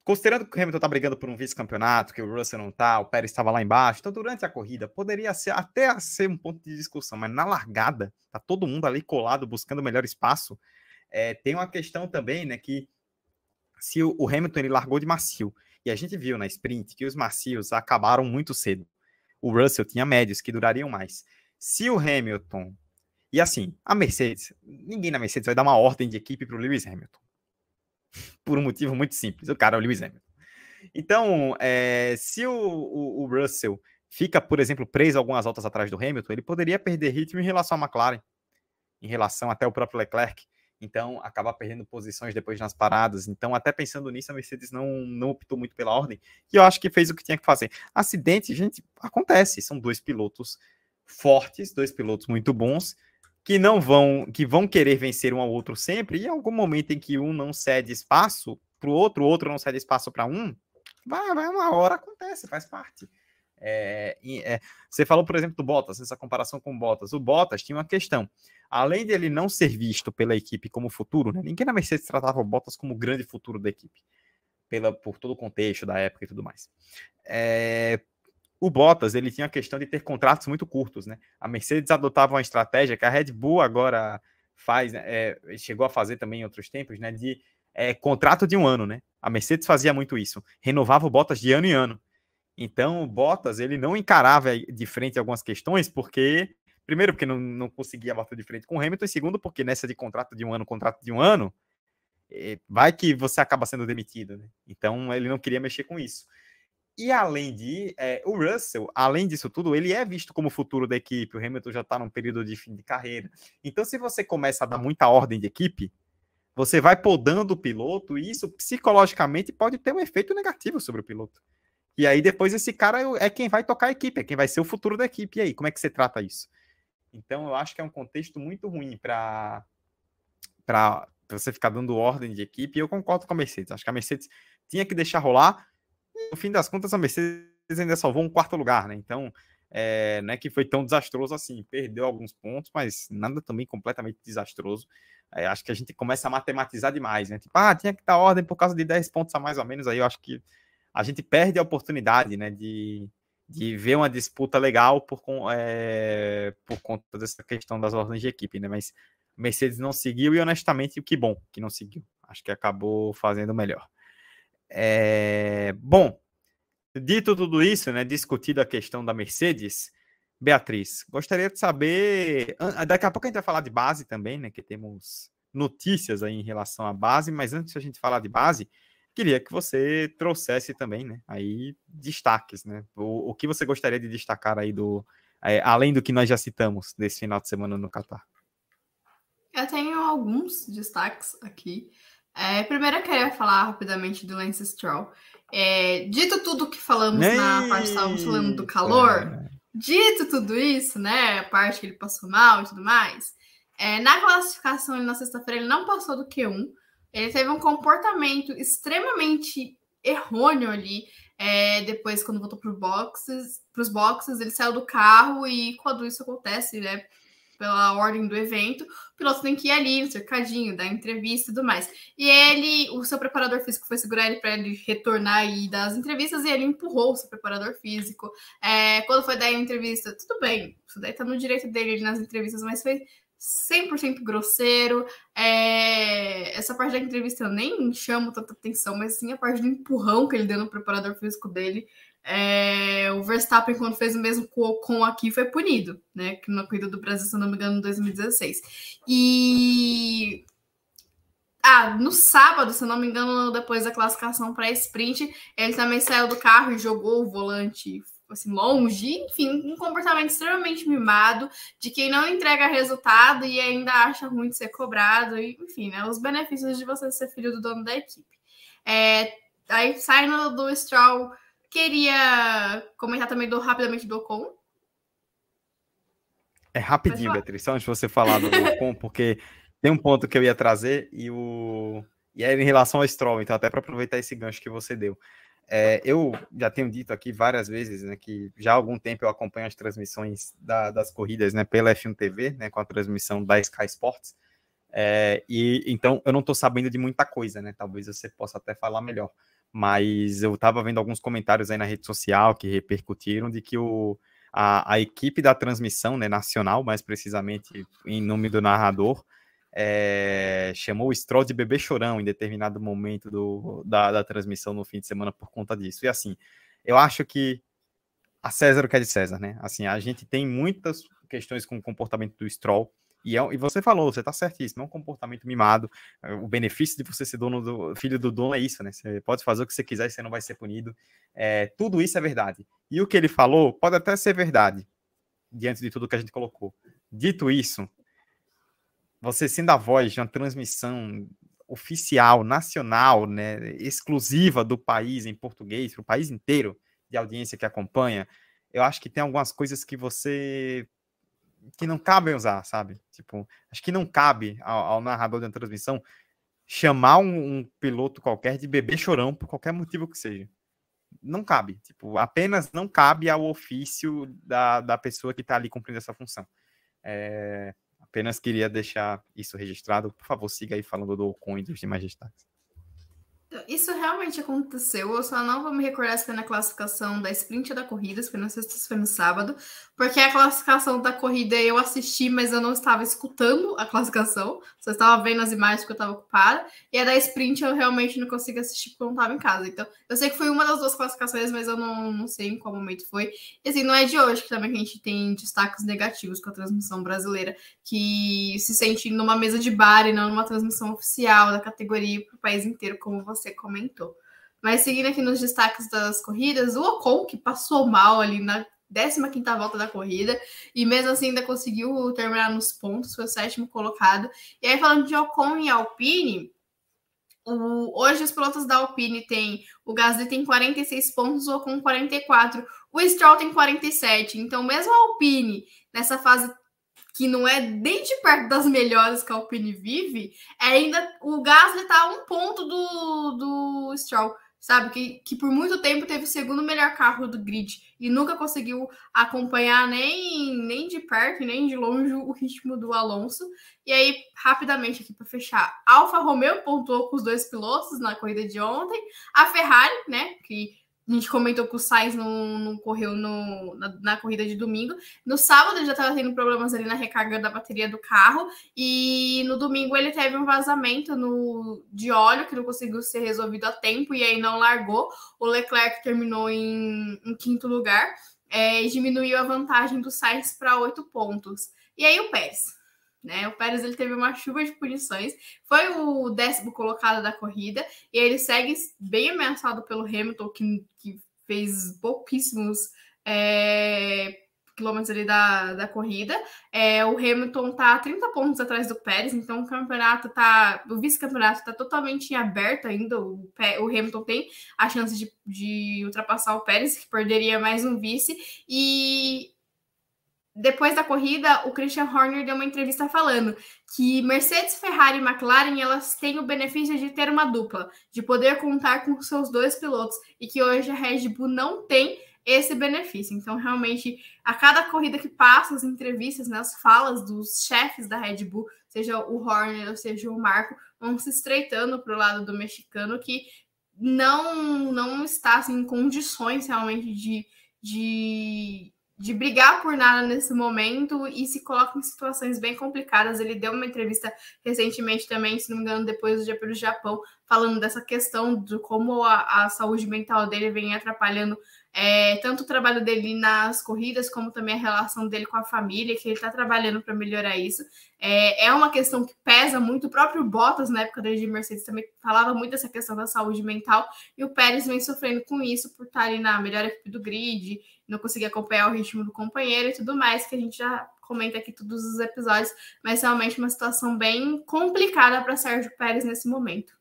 Speaker 2: considerando que o Hamilton está brigando por um vice-campeonato, que o Russell não está, o Pérez estava lá embaixo, então durante a corrida poderia ser até ser um ponto de discussão, mas na largada, tá todo mundo ali colado buscando melhor espaço. É, tem uma questão também, né, que se o, o Hamilton ele largou de macio, e a gente viu na sprint que os macios acabaram muito cedo. O Russell tinha médios que durariam mais. Se o Hamilton. E assim, a Mercedes, ninguém na Mercedes vai dar uma ordem de equipe para o Lewis Hamilton. <laughs> Por um motivo muito simples: o cara é o Lewis Hamilton. Então, é, se o, o, o, Russell fica, por exemplo, preso algumas voltas atrás do Hamilton, ele poderia perder ritmo em relação à McLaren, em relação até o próprio Leclerc então acaba perdendo posições depois nas paradas. Então, até pensando nisso, a Mercedes não, não optou muito pela ordem, e eu acho que fez o que tinha que fazer. Acidente, gente, acontece, são dois pilotos fortes, dois pilotos muito bons. Que não vão, que vão querer vencer um ao outro sempre, e em algum momento em que um não cede espaço para o outro, o outro não cede espaço para um, vai, vai uma hora acontece, faz parte. É, é, você falou, por exemplo, do Bottas, essa comparação com o Bottas. O Bottas tinha uma questão. Além de ele não ser visto pela equipe como futuro, né, ninguém na Mercedes tratava o Bottas como o grande futuro da equipe, pela, por todo o contexto da época e tudo mais. É, o Bottas ele tinha a questão de ter contratos muito curtos, né? A Mercedes adotava uma estratégia que a Red Bull agora faz, né? é, chegou a fazer também em outros tempos, né? De é, contrato de um ano, né? A Mercedes fazia muito isso, renovava o Bottas de ano em ano. Então o Bottas ele não encarava de frente algumas questões, porque primeiro porque não, não conseguia bater de frente com o Hamilton, e segundo porque nessa de contrato de um ano, contrato de um ano, é, vai que você acaba sendo demitido, né? Então ele não queria mexer com isso. E além de é, o Russell, além disso tudo, ele é visto como futuro da equipe. O Hamilton já está num período de fim de carreira. Então, se você começa a dar muita ordem de equipe, você vai podando o piloto e isso psicologicamente pode ter um efeito negativo sobre o piloto. E aí depois esse cara é quem vai tocar a equipe, é quem vai ser o futuro da equipe. E aí, como é que você trata isso? Então, eu acho que é um contexto muito ruim para para você ficar dando ordem de equipe. E eu concordo com a Mercedes. Acho que a Mercedes tinha que deixar rolar no fim das contas, a Mercedes ainda salvou um quarto lugar, né? Então, é, não é que foi tão desastroso assim. Perdeu alguns pontos, mas nada também completamente desastroso. É, acho que a gente começa a matematizar demais, né? Tipo, ah, tinha que dar ordem por causa de 10 pontos a mais ou menos. Aí eu acho que a gente perde a oportunidade, né? De, de ver uma disputa legal por, é, por conta dessa questão das ordens de equipe, né? Mas Mercedes não seguiu e honestamente, que bom que não seguiu. Acho que acabou fazendo melhor. É, bom, dito tudo isso, né, discutido a questão da Mercedes, Beatriz, gostaria de saber. Daqui a pouco a gente vai falar de base também, né? Que temos notícias aí em relação à base, mas antes a gente falar de base, queria que você trouxesse também, né? Aí destaques, né? O, o que você gostaria de destacar aí do. É, além do que nós já citamos desse final de semana no Qatar?
Speaker 3: Eu tenho alguns destaques aqui. É, primeiro eu queria falar rapidamente do Lance Stroll. É, dito tudo que falamos na parte falando do calor, dito tudo isso, né? A parte que ele passou mal e tudo mais, é, na classificação na sexta-feira ele não passou do Q1. Ele teve um comportamento extremamente errôneo ali. É, depois, quando voltou para os boxes, boxes, ele saiu do carro e quando isso acontece, né? Pela ordem do evento, o piloto tem que ir ali no cercadinho, dar entrevista e tudo mais. E ele, o seu preparador físico foi segurar ele para ele retornar e dar as entrevistas, e ele empurrou o seu preparador físico. É, quando foi dar a entrevista, tudo bem, isso daí tá no direito dele nas entrevistas, mas foi 100% grosseiro. É... Essa parte da entrevista eu nem chamo tanta atenção, mas sim a parte do empurrão que ele deu no preparador físico dele. É, o Verstappen, quando fez o mesmo com o Ocon aqui, foi punido, né? Na corrida do Brasil, se não me engano, em 2016. E. Ah, no sábado, se não me engano, depois da classificação para sprint, ele também saiu do carro e jogou o volante assim, longe, enfim, um comportamento extremamente mimado de quem não entrega resultado e ainda acha ruim de ser cobrado, e, enfim, né? Os benefícios de você ser filho do dono da equipe. É, aí saindo do Stroll Queria comentar também do, rapidamente do Ocon.
Speaker 2: É rapidinho, Beatriz, só antes de você falar do Ocon, porque tem um ponto que eu ia trazer e o e é em relação ao Stroll, então até para aproveitar esse gancho que você deu. É, eu já tenho dito aqui várias vezes, né, que já há algum tempo eu acompanho as transmissões da, das corridas, né, pela F1 TV, né, com a transmissão da Sky Sports, é, e então eu não estou sabendo de muita coisa, né, talvez você possa até falar melhor mas eu estava vendo alguns comentários aí na rede social que repercutiram de que o, a, a equipe da transmissão né, nacional, mais precisamente em nome do narrador, é, chamou o Stroll de bebê chorão em determinado momento do, da, da transmissão no fim de semana por conta disso. E assim, eu acho que a César o que é de César, né? Assim, a gente tem muitas questões com o comportamento do Stroll, e, é, e você falou, você está certíssimo, é um comportamento mimado. É, o benefício de você ser dono do filho do dono é isso, né? Você pode fazer o que você quiser e você não vai ser punido. É, tudo isso é verdade. E o que ele falou pode até ser verdade, diante de tudo que a gente colocou. Dito isso, você sendo a voz de uma transmissão oficial, nacional, né, exclusiva do país em português, para o país inteiro de audiência que acompanha, eu acho que tem algumas coisas que você que não cabem usar, sabe? Tipo, acho que não cabe ao, ao narrador da transmissão chamar um, um, piloto qualquer de bebê chorão por qualquer motivo que seja. Não cabe. Tipo, apenas não cabe ao ofício da, da pessoa que está ali cumprindo essa função. É, apenas queria deixar isso registrado. Por favor, siga aí falando do Ocon e dos demais destaques.
Speaker 3: Isso realmente aconteceu. Eu só não vou me recordar se foi na classificação da sprint da corrida, se foi na sexta, se foi no sábado, porque a classificação da corrida eu assisti, mas eu não estava escutando a classificação, só estava vendo as imagens porque eu estava ocupada. E a da sprint eu realmente não consegui assistir porque eu não estava em casa. Então, eu sei que foi uma das duas classificações, mas eu não, não sei em qual momento foi. E assim, não é de hoje que também a gente tem destaques negativos com a transmissão brasileira, que se sente numa mesa de bar e não numa transmissão oficial da categoria para o país inteiro, como você comentou. Mas seguindo aqui nos destaques das corridas, o Ocon, que passou mal ali na 15 volta da corrida, e mesmo assim ainda conseguiu terminar nos pontos, foi o sétimo colocado. E aí, falando de Ocon e Alpine, o, hoje os pilotos da Alpine tem o Gasly tem 46 pontos, o Ocon 44, o Stroll tem 47. Então, mesmo a Alpine nessa fase que não é nem de perto das melhores que a Alpine vive, é ainda o Gasly está a um ponto do, do Stroll sabe? Que, que por muito tempo teve o segundo melhor carro do grid e nunca conseguiu acompanhar nem, nem de perto, nem de longe o ritmo do Alonso. E aí, rapidamente aqui para fechar, Alfa Romeo pontuou com os dois pilotos na corrida de ontem, a Ferrari, né, que a gente comentou que o Sainz não, não correu no, na, na, corrida de domingo. No sábado ele já estava tendo problemas ali na recarga da bateria do carro. E no domingo ele teve um vazamento no, de óleo que não conseguiu ser resolvido a tempo e aí não largou. O Leclerc terminou em, em quinto lugar é, e diminuiu a vantagem do Sainz para oito pontos. E aí o Pérez. Né? O Pérez ele teve uma chuva de punições, foi o décimo colocado da corrida e ele segue bem ameaçado pelo Hamilton, que, que fez pouquíssimos é, quilômetros ali da, da corrida. É, o Hamilton tá 30 pontos atrás do Pérez, então o campeonato tá. O vice-campeonato tá totalmente em aberto ainda. O, o Hamilton tem a chance de, de ultrapassar o Pérez, que perderia mais um vice. E depois da corrida, o Christian Horner deu uma entrevista falando que Mercedes, Ferrari e McLaren elas têm o benefício de ter uma dupla, de poder contar com seus dois pilotos e que hoje a Red Bull não tem esse benefício. Então, realmente, a cada corrida que passa, as entrevistas, né, as falas dos chefes da Red Bull, seja o Horner ou seja o Marco, vão se estreitando para o lado do mexicano que não não está assim, em condições realmente de, de de brigar por nada nesse momento e se coloca em situações bem complicadas. Ele deu uma entrevista recentemente também, se não me engano, depois do dia pelo Japão, falando dessa questão de como a, a saúde mental dele vem atrapalhando é, tanto o trabalho dele nas corridas, como também a relação dele com a família, que ele está trabalhando para melhorar isso. É, é uma questão que pesa muito. O próprio Bottas, na época dele de Mercedes, também falava muito dessa questão da saúde mental, e o Pérez vem sofrendo com isso por estar ali na melhor equipe do grid, não conseguir acompanhar o ritmo do companheiro e tudo mais, que a gente já comenta aqui todos os episódios, mas realmente uma situação bem complicada para Sérgio Pérez nesse momento.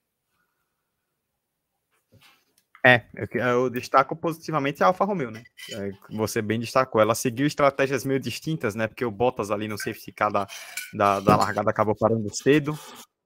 Speaker 2: É, eu, destaco positivamente a Alfa Romeo, né? É, você bem destacou. Ela seguiu estratégias meio distintas, né? Porque o Bottas ali no safety car da, da, da largada acabou parando cedo.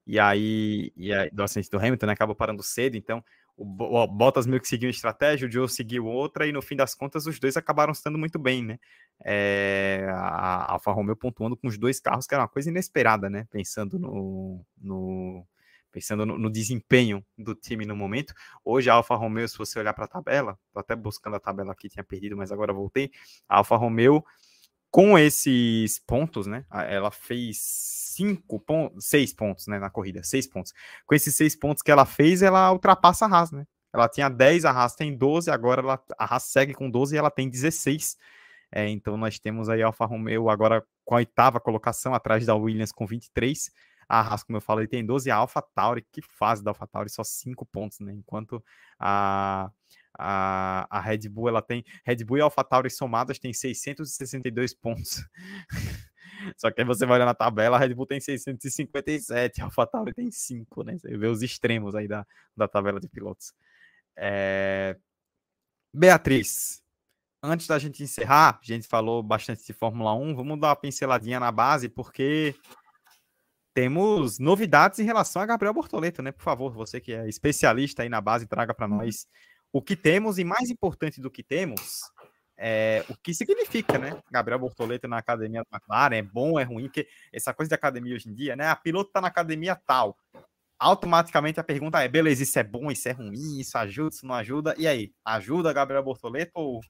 Speaker 2: E aí, e aí, do acidente do Hamilton, né? Acabou parando cedo. Então, o Bottas meio que seguiu uma estratégia, o Joe seguiu outra, e no fim das contas os dois acabaram estando muito bem, né? É, a Alfa Romeo pontuando com os dois carros, que era uma coisa inesperada, né? Pensando no, no pensando no, no, desempenho do time no momento. Hoje a Alfa Romeo, se você olhar para a tabela, tô até buscando a tabela aqui, tinha perdido, mas agora voltei. A Alfa Romeo, com esses pontos, né? Ela fez cinco pontos, seis pontos, né, na corrida, seis pontos. Com esses seis pontos que ela fez, ela ultrapassa a Haas, né? Ela tinha 10, a Haas tem 12, agora ela, a Haas segue com 12 e ela tem 16. É, então nós temos aí a Alfa Romeo agora com a oitava colocação, atrás da Williams com 23. A Haas, como eu falei, tem 12. A Alpha Tauri, que fase da Alpha Tauri, só 5 pontos, né? Enquanto a, a, a Red Bull, ela tem... Red Bull e Alpha Tauri somadas tem 662 pontos. <laughs> Só que aí você vai olhar na tabela, a Red Bull tem 657, a AlphaTauri tem 5, né? Você vê os extremos aí da, da tabela de pilotos. É... Beatriz, antes da gente encerrar, a gente falou bastante de Fórmula 1, vamos dar uma pinceladinha na base, porque temos novidades em relação a Gabriel Bortoleto, né? Por favor, você que é especialista aí na base, traga para nós o que temos e mais importante do que temos, é, o que significa, né? Gabriel Bortoleto na academia da McLaren, é bom, é ruim, porque essa coisa de academia hoje em dia, né? A piloto tá na academia tal. Automaticamente a pergunta é: beleza, isso é bom, isso é ruim, isso ajuda, isso não ajuda. E aí, ajuda Gabriel Bortoleto ou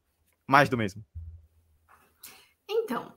Speaker 2: mais do mesmo?
Speaker 3: Então,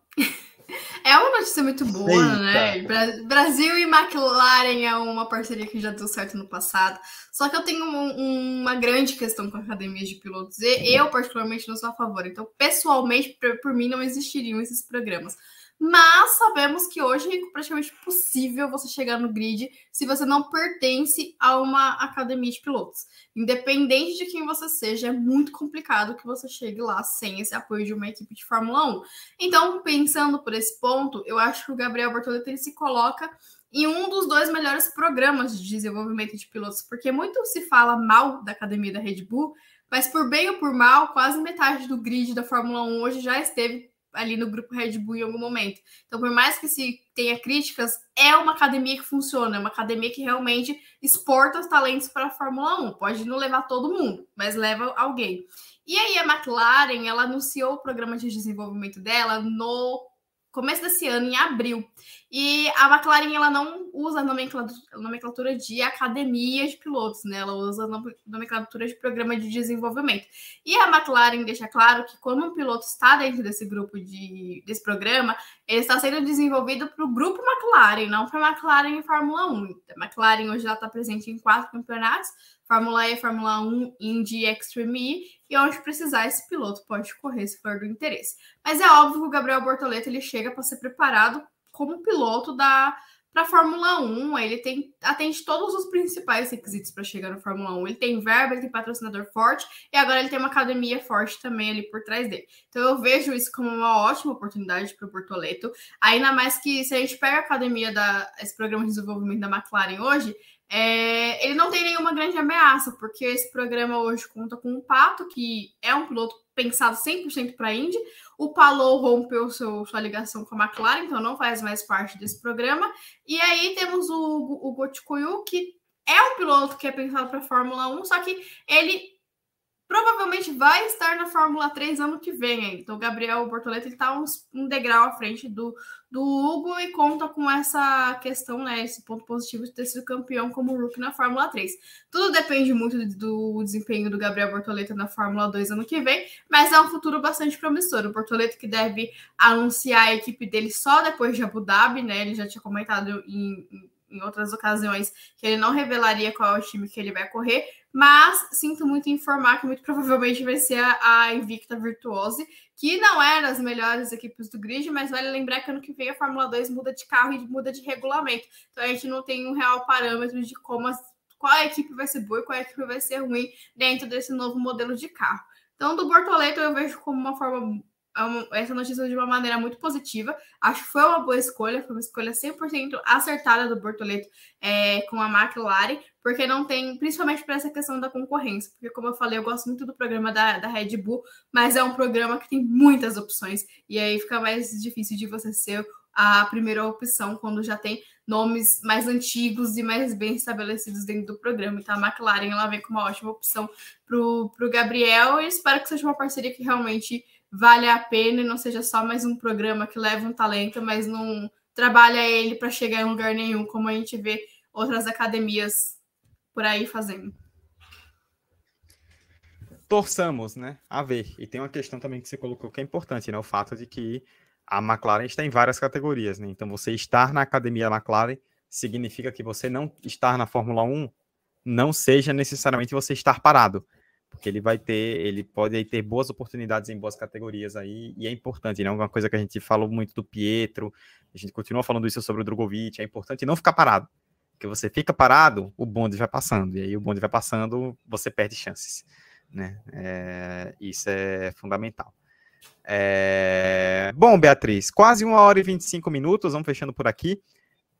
Speaker 3: é uma notícia muito boa, Eita. né? Brasil e McLaren é uma parceria que já deu certo no passado. Só que eu tenho um, uma grande questão com academias de pilotos e eu, particularmente, não sou a favor. Então, pessoalmente, por, por mim, não existiriam esses programas. Mas sabemos que hoje é praticamente possível você chegar no grid se você não pertence a uma academia de pilotos. Independente de quem você seja, é muito complicado que você chegue lá sem esse apoio de uma equipe de Fórmula 1. Então, pensando por esse ponto, eu acho que o Gabriel Bortoleto ele se coloca em um dos dois melhores programas de desenvolvimento de pilotos, porque muito se fala mal da academia da Red Bull, mas por bem ou por mal, quase metade do grid da Fórmula 1 hoje já esteve ali no grupo Red Bull em algum momento. Então, por mais que se tenha críticas, é uma academia que funciona, é uma academia que realmente exporta os talentos para a Fórmula 1. Pode não levar todo mundo, mas leva alguém. E aí a McLaren, ela anunciou o programa de desenvolvimento dela no começo desse ano, em abril. E a McLaren ela não usa a nomenclatura, de academia de pilotos, né? Ela usa a nomenclatura de programa de desenvolvimento. E a McLaren deixa claro que quando um piloto está dentro desse grupo de desse programa, ele está sendo desenvolvido para o grupo McLaren, não para a McLaren em Fórmula 1. A McLaren hoje já está presente em quatro campeonatos, Fórmula E, Fórmula 1, Indy Extreme E, e onde precisar esse piloto pode correr se for do interesse. Mas é óbvio que o Gabriel Bortoleto ele chega para ser preparado como piloto da para Fórmula 1, ele tem atende todos os principais requisitos para chegar na Fórmula 1. Ele tem verba, ele tem patrocinador forte e agora ele tem uma academia forte também ali por trás dele. Então eu vejo isso como uma ótima oportunidade para o Bortoleto. Ainda mais que se a gente pega a academia da esse programa de desenvolvimento da McLaren hoje, é, ele não tem nenhuma grande ameaça, porque esse programa hoje conta com o Pato, que é um piloto pensado 100% para a Indy. O Palou rompeu seu, sua ligação com a McLaren, então não faz mais parte desse programa. E aí temos o, o Gotikuyu, que é um piloto que é pensado para a Fórmula 1, só que ele provavelmente vai estar na Fórmula 3 ano que vem. Então, o Gabriel Bortoleto está um, um, degrau à frente do, do Hugo e conta com essa questão, né, esse ponto positivo de ter sido campeão como rookie na Fórmula 3. Tudo depende muito do, desempenho do Gabriel Bortoleto na Fórmula 2 ano que vem, mas é um futuro bastante promissor. O Bortoleto que deve anunciar a equipe dele só depois de Abu Dhabi, né? Ele já tinha comentado em, em outras ocasiões que ele não revelaria qual é o time que ele vai correr, mas sinto muito informar que muito provavelmente vai ser a, Invicta Virtuose, que não é das melhores equipes do grid, mas vale lembrar que ano que vem a Fórmula 2 muda de carro e muda de regulamento. Então a gente não tem um real parâmetro de como as, qual equipe vai ser boa e qual equipe vai ser ruim dentro desse novo modelo de carro. Então, do Bortoleto eu vejo como uma forma essa notícia de uma maneira muito positiva. Acho que foi uma boa escolha, foi uma escolha 100% acertada do Bortoleto é, com a McLaren, porque não tem, principalmente para essa questão da concorrência, porque como eu falei, eu gosto muito do programa da, da Red Bull, mas é um programa que tem muitas opções, e aí fica mais difícil de você ser a primeira opção quando já tem nomes mais antigos e mais bem estabelecidos dentro do programa. Então a McLaren ela vem com uma ótima opção para o Gabriel e espero que seja uma parceria que realmente vale a pena e não seja só mais um programa que leva um talento, mas não trabalha ele para chegar em lugar nenhum, como a gente vê outras academias por aí fazendo.
Speaker 2: Torçamos, né? A ver. E tem uma questão também que você colocou que é importante, né? O fato de que a McLaren está em várias categorias, né? Então você estar na academia McLaren significa que você não estar na Fórmula 1 não seja necessariamente você estar parado porque ele vai ter, ele pode ter boas oportunidades em boas categorias aí, e é importante, né? Uma coisa que a gente falou muito do Pietro, a gente continua falando isso sobre o Drogovic, é importante não ficar parado. Porque você fica parado, o bonde vai passando, e aí o bonde vai passando, você perde chances, né? É, isso é fundamental. É... Bom, Beatriz, quase uma hora e 25 minutos, vamos fechando por aqui.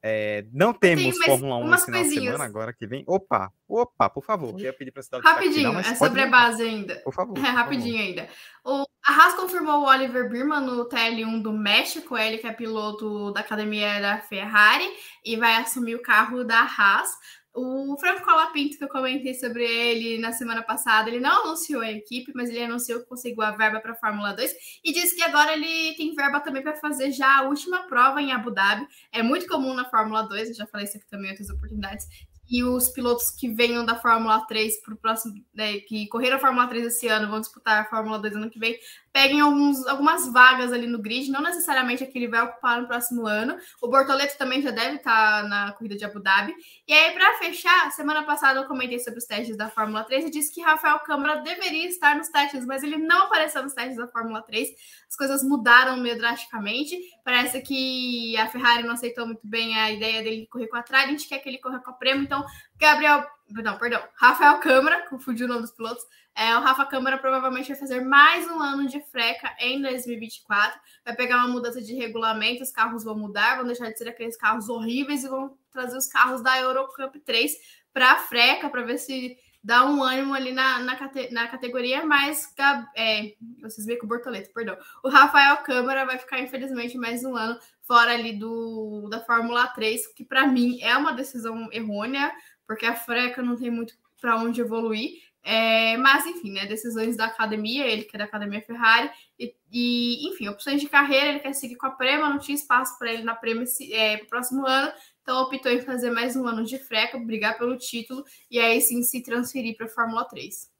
Speaker 2: É, não temos Fórmula 1 nesse final de semana, agora que vem. Opa, opa, por favor. Eu ia pedir para
Speaker 3: cidade Rapidinho, é sobre a base ainda.
Speaker 2: Por favor. <laughs>
Speaker 3: É, rapidinho favor. ainda. O, a Haas confirmou o Oliver Birman no TL1 do México, ele que é piloto da academia da Ferrari e vai assumir o carro da Haas. O Franco Colapinto, que eu comentei sobre ele na semana passada, ele não anunciou a equipe, mas ele anunciou que conseguiu a verba para a Fórmula 2 e disse que agora ele tem verba também para fazer já a última prova em Abu Dhabi. É muito comum na Fórmula 2, eu já falei isso aqui também em outras oportunidades, e os pilotos que venham da Fórmula 3 para o próximo, né, que correram a Fórmula 3 esse ano, vão disputar a Fórmula 2 ano que vem, peguem alguns, algumas vagas ali no grid, não necessariamente aquele vai ocupar no próximo ano. O Bortoleto também já deve estar na corrida de Abu Dhabi. E aí, para fechar, semana passada eu comentei sobre os testes da Fórmula 3 e disse que Rafael Câmara deveria estar nos testes, mas ele não apareceu nos testes da Fórmula 3. As coisas mudaram meio drasticamente. Parece que a Ferrari não aceitou muito bem a ideia dele correr com a Trident, quer que ele corra com a Prêmio, então Gabriel, não, perdão, Rafael Câmara, confundi o nome dos pilotos. É, o Rafa Câmara provavelmente vai fazer mais um ano de freca em 2024. Vai pegar uma mudança de regulamento, os carros vão mudar, vão deixar de ser aqueles carros horríveis e vão trazer os carros da Eurocup 3 para a freca, para ver se dá um ânimo ali na, na, na categoria, mas é, vocês veem com o Bortoleto, perdão. O Rafael Câmara vai ficar, infelizmente, mais um ano fora ali do, da Fórmula 3, que para mim é uma decisão errônea porque a Freca não tem muito para onde evoluir. É, mas, enfim, né, decisões da academia, ele que é da academia Ferrari, e, e enfim, opções de carreira, ele quer seguir com a Prema, não tinha espaço para ele na Prema é, para o próximo ano, então optou em fazer mais um ano de freca, brigar pelo título e aí sim se transferir para a Fórmula 3.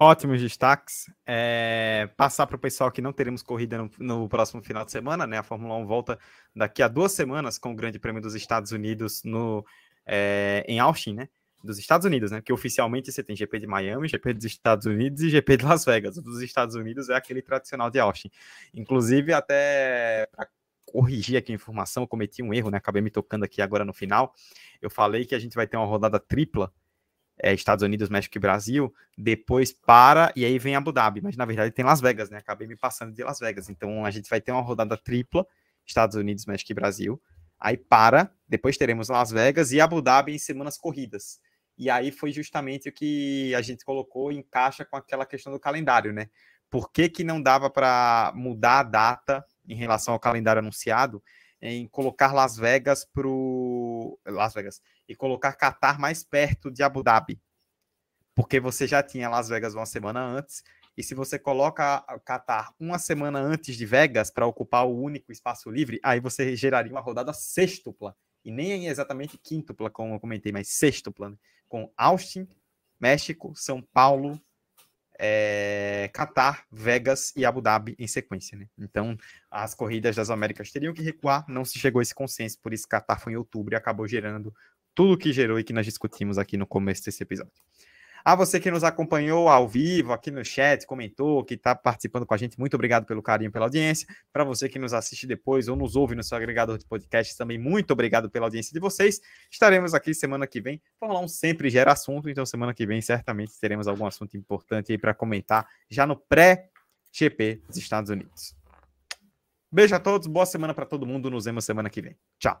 Speaker 2: Ótimos destaques. É, passar para o pessoal que não teremos corrida no, no, próximo final de semana, né? A Fórmula 1 volta daqui a duas semanas com o Grande Prêmio dos Estados Unidos no, é, em Austin, né? Dos Estados Unidos, né? Porque oficialmente você tem GP de Miami, GP dos Estados Unidos e GP de Las Vegas. O dos Estados Unidos é aquele tradicional de Austin. Inclusive, até para corrigir aqui a informação, cometi um erro, né? Acabei me tocando aqui agora no final. Eu falei que a gente vai ter uma rodada tripla é, Estados Unidos, México e Brasil, depois para e aí vem Abu Dhabi, mas na verdade tem Las Vegas, né? Acabei me passando de Las Vegas. Então a gente vai ter uma rodada tripla, Estados Unidos, México e Brasil. Aí para, depois teremos Las Vegas e Abu Dhabi em semanas corridas. E aí foi justamente o que a gente colocou em caixa com aquela questão do calendário, né? Por que, que não dava para mudar a data em relação ao calendário anunciado? em colocar Las Vegas para Las Vegas e colocar Qatar mais perto de Abu Dhabi, porque você já tinha Las Vegas uma semana antes e se você coloca Qatar uma semana antes de Vegas para ocupar o único espaço livre, aí você geraria uma rodada sextupla e nem exatamente quíntupla, como eu comentei, mas sextupla, né? com Austin, México, São Paulo, é, Qatar, Vegas e Abu Dhabi em sequência. Né? Então, as corridas das Américas teriam que recuar, não se chegou a esse consenso, por isso Qatar foi em outubro e acabou gerando tudo que gerou e que nós discutimos aqui no começo desse episódio. A você que nos acompanhou ao vivo, aqui no chat, comentou, que está participando com a gente, muito obrigado pelo carinho, pela audiência. Para você que nos assiste depois ou nos ouve no seu agregador de podcast, também muito obrigado pela audiência de vocês. Estaremos aqui semana que vem. Fórmula 1 sempre gera assunto, então semana que vem certamente teremos algum assunto importante aí para comentar já no pré-GP dos Estados Unidos. Beijo a todos, boa semana para todo mundo. Nos vemos semana que vem. Tchau.